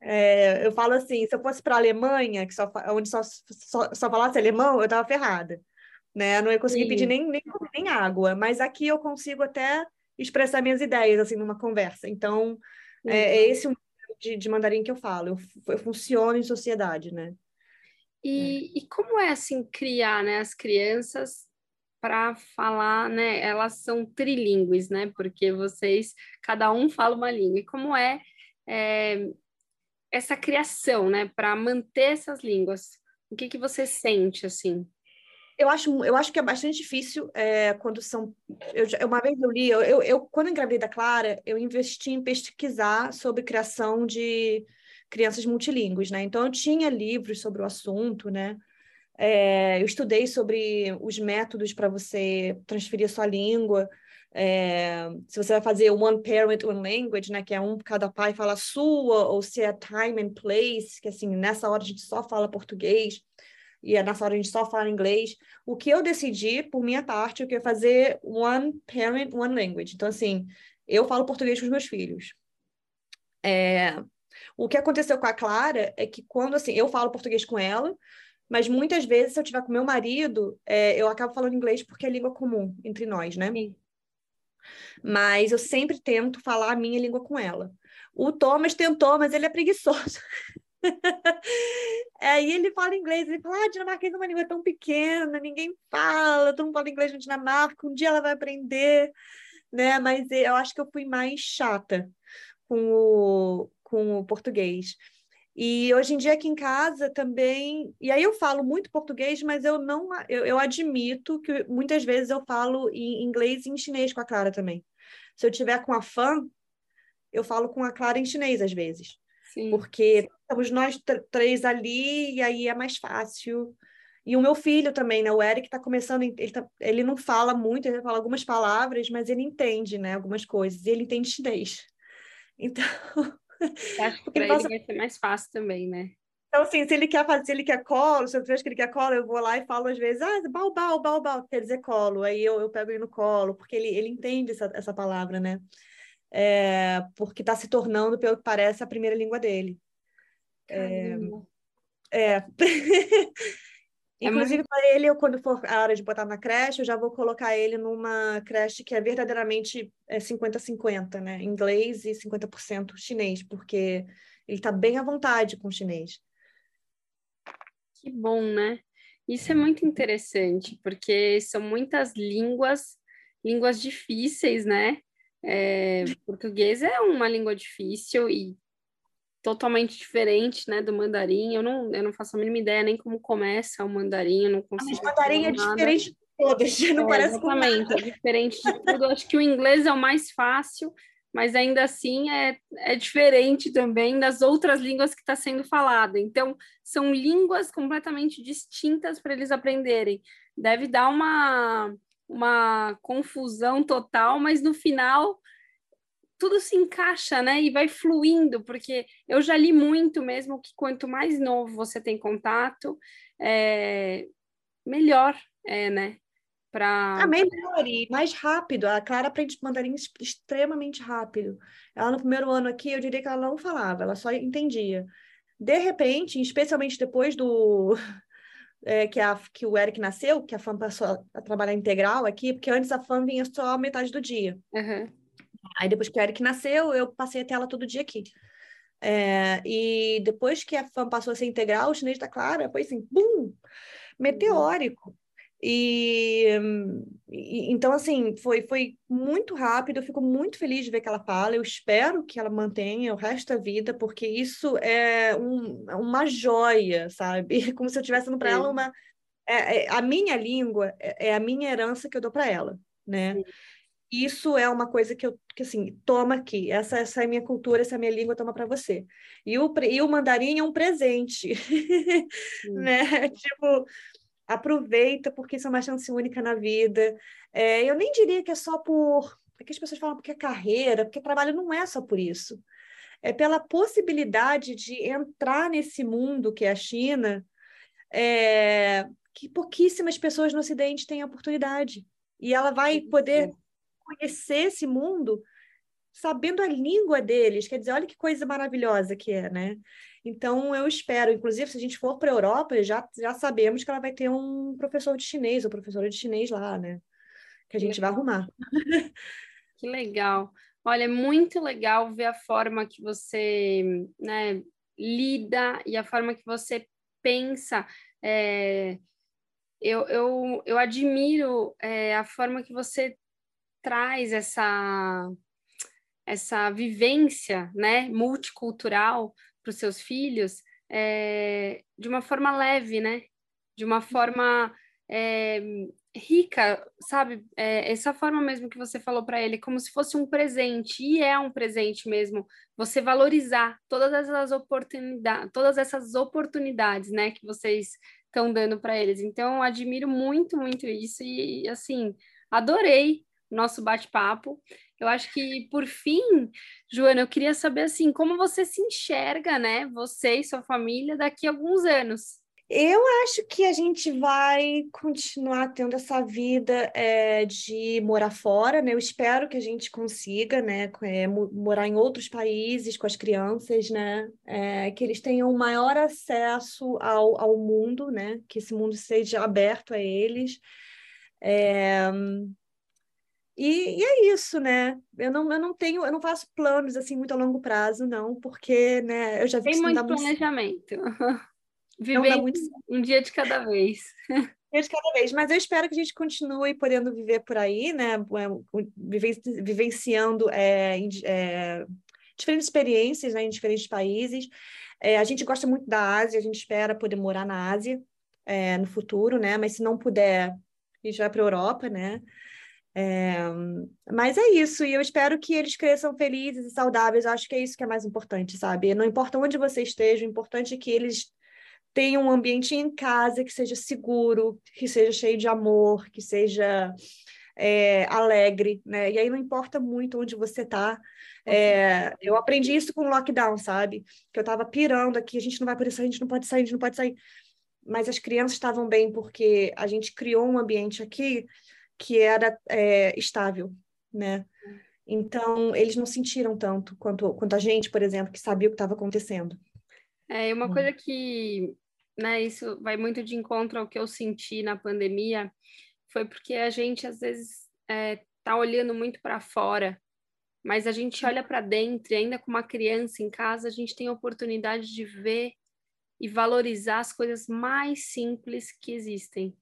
é, eu falo assim, se eu fosse para a Alemanha, que só, onde só, só, só falasse alemão, eu estava ferrada. Né? Eu não ia conseguir Sim. pedir nem, nem, nem água. Mas aqui eu consigo até expressar minhas ideias, assim, numa conversa. Então, é, é esse o de, de mandarim que eu falo. Eu, eu funciono em sociedade, né? E, é. e como é assim criar né, as crianças para falar, né? Elas são trilingües, né? Porque vocês, cada um fala uma língua. E como é, é essa criação, né? Para manter essas línguas? O que que você sente assim? Eu acho, eu acho que é bastante difícil é, quando são. Eu, uma vez eu li, eu, eu, eu, quando engravidei da Clara, eu investi em pesquisar sobre criação de crianças multilingües, né? Então eu tinha livros sobre o assunto, né? É, eu estudei sobre os métodos para você transferir a sua língua. É, se você vai fazer one parent, one language, né? Que é um cada pai fala sua, ou se é time and place, que assim, nessa hora a gente só fala português e é nessa hora a gente só fala inglês. O que eu decidi, por minha parte, eu queria fazer one parent, one language. Então, assim, eu falo português com os meus filhos. É... O que aconteceu com a Clara é que quando, assim, eu falo português com ela, mas muitas vezes, se eu tiver com meu marido, é, eu acabo falando inglês porque é língua comum entre nós, né? Sim. Mas eu sempre tento falar a minha língua com ela. O Thomas tentou, mas ele é preguiçoso. Aí ele fala inglês, ele fala, ah, dinamarquês é uma língua tão pequena, ninguém fala, todo mundo fala inglês na Dinamarca, um dia ela vai aprender, né? Mas eu acho que eu fui mais chata com o, com o português. E hoje em dia aqui em casa também, e aí eu falo muito português, mas eu não, eu, eu admito que muitas vezes eu falo em inglês e em chinês com a Clara também. Se eu tiver com a fã, eu falo com a Clara em chinês às vezes. Sim. Porque estamos nós três ali e aí é mais fácil. E o meu filho também, né? O Eric está começando, ele, tá, ele não fala muito, ele fala algumas palavras, mas ele entende, né? Algumas coisas, e ele entende chinês. Então. Acho que para ele passa... vai ser mais fácil também, né? Então, assim, se ele quer fazer, se ele quer colo, se eu vejo que ele quer colo, eu vou lá e falo às vezes, ah, bal, bal, bal, bal, quer dizer colo. Aí eu, eu pego ele no colo, porque ele, ele entende essa, essa palavra, né? É, porque está se tornando, pelo que parece, a primeira língua dele. É, é. É Inclusive, muito... para ele, eu, quando for a hora de botar na creche, eu já vou colocar ele numa creche que é verdadeiramente 50-50, é, né? Inglês e 50% chinês, porque ele está bem à vontade com o chinês. Que bom, né? Isso é muito interessante, porque são muitas línguas, línguas difíceis, né? É, português é uma língua difícil e totalmente diferente, né, do mandarim. Eu não, eu não faço a mínima ideia nem como começa o mandarim, eu não consigo. Mas mandarim é nada. diferente de todas, não é, parece Exatamente, é diferente de tudo. Acho que o inglês é o mais fácil, mas ainda assim é, é diferente também das outras línguas que está sendo falada. Então, são línguas completamente distintas para eles aprenderem. Deve dar uma, uma confusão total, mas no final tudo se encaixa, né? E vai fluindo, porque eu já li muito mesmo que quanto mais novo você tem contato, é, melhor é, né? Pra... Ah, melhor e mais rápido. A Clara aprende mandarim extremamente rápido. Ela no primeiro ano aqui, eu diria que ela não falava, ela só entendia. De repente, especialmente depois do é, que, a, que o Eric nasceu, que a FAM passou a trabalhar integral aqui, porque antes a FAM vinha só metade do dia. Uhum. Aí depois que o Eric nasceu, eu passei a tela todo dia aqui. É, e depois que a FAM passou a ser integral, o chinês da Clara foi assim, bum, meteórico. E, e, então assim foi foi muito rápido. Eu fico muito feliz de ver que ela fala. Eu espero que ela mantenha o resto da vida, porque isso é um, é uma joia, sabe? Como se eu estivesse dando para ela uma é, é, a minha língua é, é, a minha herança que eu dou para ela, né? Sim isso é uma coisa que eu, que assim, toma aqui, essa, essa é a minha cultura, essa é a minha língua, toma para você. E o, e o mandarim é um presente, né? Tipo, aproveita, porque isso é uma chance única na vida. É, eu nem diria que é só por. Porque as pessoas falam porque é carreira, porque trabalho não é só por isso. É pela possibilidade de entrar nesse mundo que é a China, é, que pouquíssimas pessoas no Ocidente têm a oportunidade. E ela vai poder conhecer esse mundo sabendo a língua deles. Quer dizer, olha que coisa maravilhosa que é, né? Então, eu espero, inclusive, se a gente for para a Europa, já, já sabemos que ela vai ter um professor de chinês ou professora de chinês lá, né? Que a gente vai arrumar. Que legal. Olha, é muito legal ver a forma que você né, lida e a forma que você pensa. É, eu, eu, eu admiro é, a forma que você traz essa essa vivência, né, multicultural para os seus filhos é, de uma forma leve, né, de uma forma é, rica, sabe? É, essa forma mesmo que você falou para ele, como se fosse um presente e é um presente mesmo. Você valorizar todas essas oportunidades, todas essas oportunidades, né, que vocês estão dando para eles. Então, admiro muito, muito isso e assim adorei nosso bate-papo. Eu acho que, por fim, Joana, eu queria saber assim, como você se enxerga, né? Você e sua família daqui a alguns anos. Eu acho que a gente vai continuar tendo essa vida é, de morar fora, né? Eu espero que a gente consiga, né? É, morar em outros países com as crianças, né? É, que eles tenham maior acesso ao, ao mundo, né? Que esse mundo seja aberto a eles. É, e, e, é isso, né? Eu não, eu não tenho, eu não faço planos assim muito a longo prazo, não, porque, né, eu já vi Tem muito planejamento. Viver muito... um dia de cada vez. Um dia de cada vez, mas eu espero que a gente continue podendo viver por aí, né? Vivenciando é, é, diferentes experiências né, em diferentes países. É, a gente gosta muito da Ásia, a gente espera poder morar na Ásia é, no futuro, né? Mas se não puder, a gente vai para a Europa, né? É, mas é isso, e eu espero que eles cresçam felizes e saudáveis. Eu acho que é isso que é mais importante, sabe? Não importa onde você esteja, o importante é que eles tenham um ambiente em casa que seja seguro, que seja cheio de amor, que seja é, alegre, né? E aí não importa muito onde você está. É, eu aprendi isso com o lockdown, sabe? Que eu estava pirando aqui, a gente não vai poder sair, a gente não pode sair, a gente não pode sair. Mas as crianças estavam bem porque a gente criou um ambiente aqui que era é, estável, né? Então, eles não sentiram tanto quanto, quanto a gente, por exemplo, que sabia o que estava acontecendo. É, uma hum. coisa que né, isso vai muito de encontro ao que eu senti na pandemia, foi porque a gente às vezes é, tá olhando muito para fora, mas a gente olha para dentro e ainda com uma criança em casa, a gente tem a oportunidade de ver e valorizar as coisas mais simples que existem.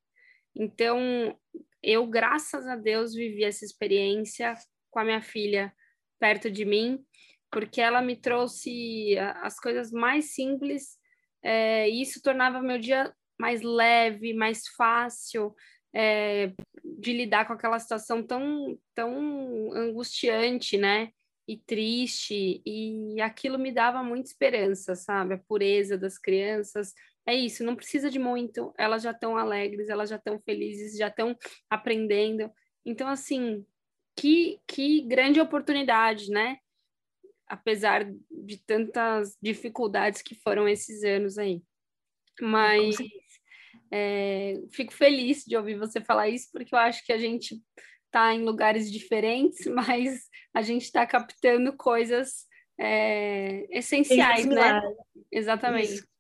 Então, eu, graças a Deus, vivi essa experiência com a minha filha perto de mim, porque ela me trouxe as coisas mais simples é, e isso tornava meu dia mais leve, mais fácil é, de lidar com aquela situação tão, tão angustiante, né? E triste, e aquilo me dava muita esperança, sabe? A pureza das crianças. É isso, não precisa de muito, elas já estão alegres, elas já estão felizes, já estão aprendendo. Então, assim, que, que grande oportunidade, né? Apesar de tantas dificuldades que foram esses anos aí. Mas é, fico feliz de ouvir você falar isso, porque eu acho que a gente está em lugares diferentes, mas a gente está captando coisas é, essenciais, né? Exatamente. Isso.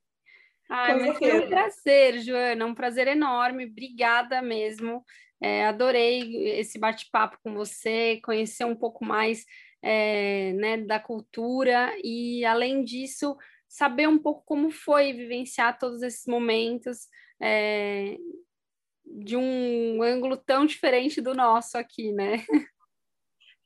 Ai, mas foi um prazer, Joana, um prazer enorme. Obrigada mesmo. É, adorei esse bate-papo com você, conhecer um pouco mais é, né, da cultura e, além disso, saber um pouco como foi vivenciar todos esses momentos é, de um ângulo tão diferente do nosso aqui, né?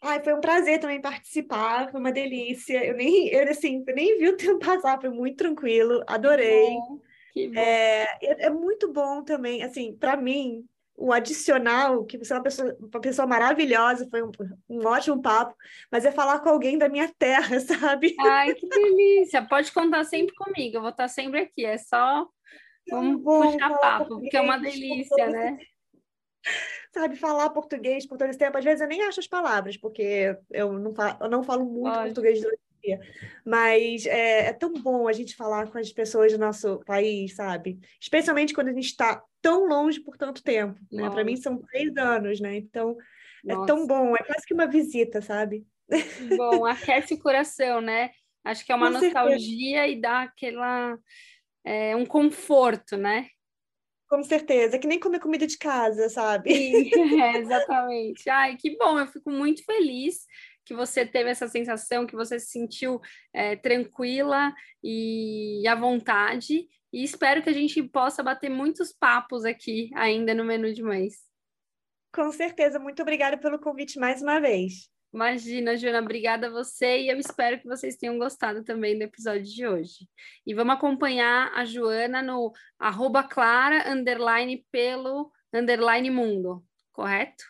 Ai, foi um prazer também participar, foi uma delícia. Eu nem, eu, assim, eu nem vi o tempo passar, foi muito tranquilo, adorei. Que bom, que bom. É, é, é muito bom também, assim, para mim, o adicional, que você é uma pessoa, uma pessoa maravilhosa, foi um, um ótimo papo, mas é falar com alguém da minha terra, sabe? Ai, que delícia! Pode contar sempre comigo, eu vou estar sempre aqui, é só vamos puxar papo, porque é uma delícia, né? Sabe, falar português por todo esse tempo, às vezes eu nem acho as palavras, porque eu não falo, eu não falo muito português durante o dia, mas é, é tão bom a gente falar com as pessoas do nosso país, sabe? Especialmente quando a gente está tão longe por tanto tempo, né? Para mim são três anos, né? Então Nossa. é tão bom, é quase que uma visita, sabe? Bom, aquece o coração, né? Acho que é uma Com nostalgia certeza. e dá aquela é, um conforto, né? Com certeza, é que nem comer comida de casa, sabe? Sim, é, exatamente. Ai, que bom, eu fico muito feliz que você teve essa sensação, que você se sentiu é, tranquila e à vontade. E espero que a gente possa bater muitos papos aqui ainda no Menu de Mães. Com certeza. Muito obrigada pelo convite mais uma vez. Imagina, Joana, obrigada a você e eu espero que vocês tenham gostado também do episódio de hoje. E vamos acompanhar a Joana no arroba clara, underline, pelo, underline mundo, correto?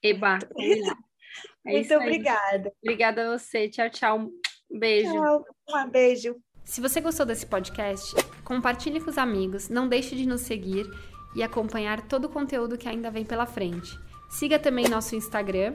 Eba, é Muito obrigada. Obrigada a você. Tchau, tchau. Um beijo. Tchau. Um beijo. Se você gostou desse podcast, compartilhe com os amigos, não deixe de nos seguir e acompanhar todo o conteúdo que ainda vem pela frente. Siga também nosso Instagram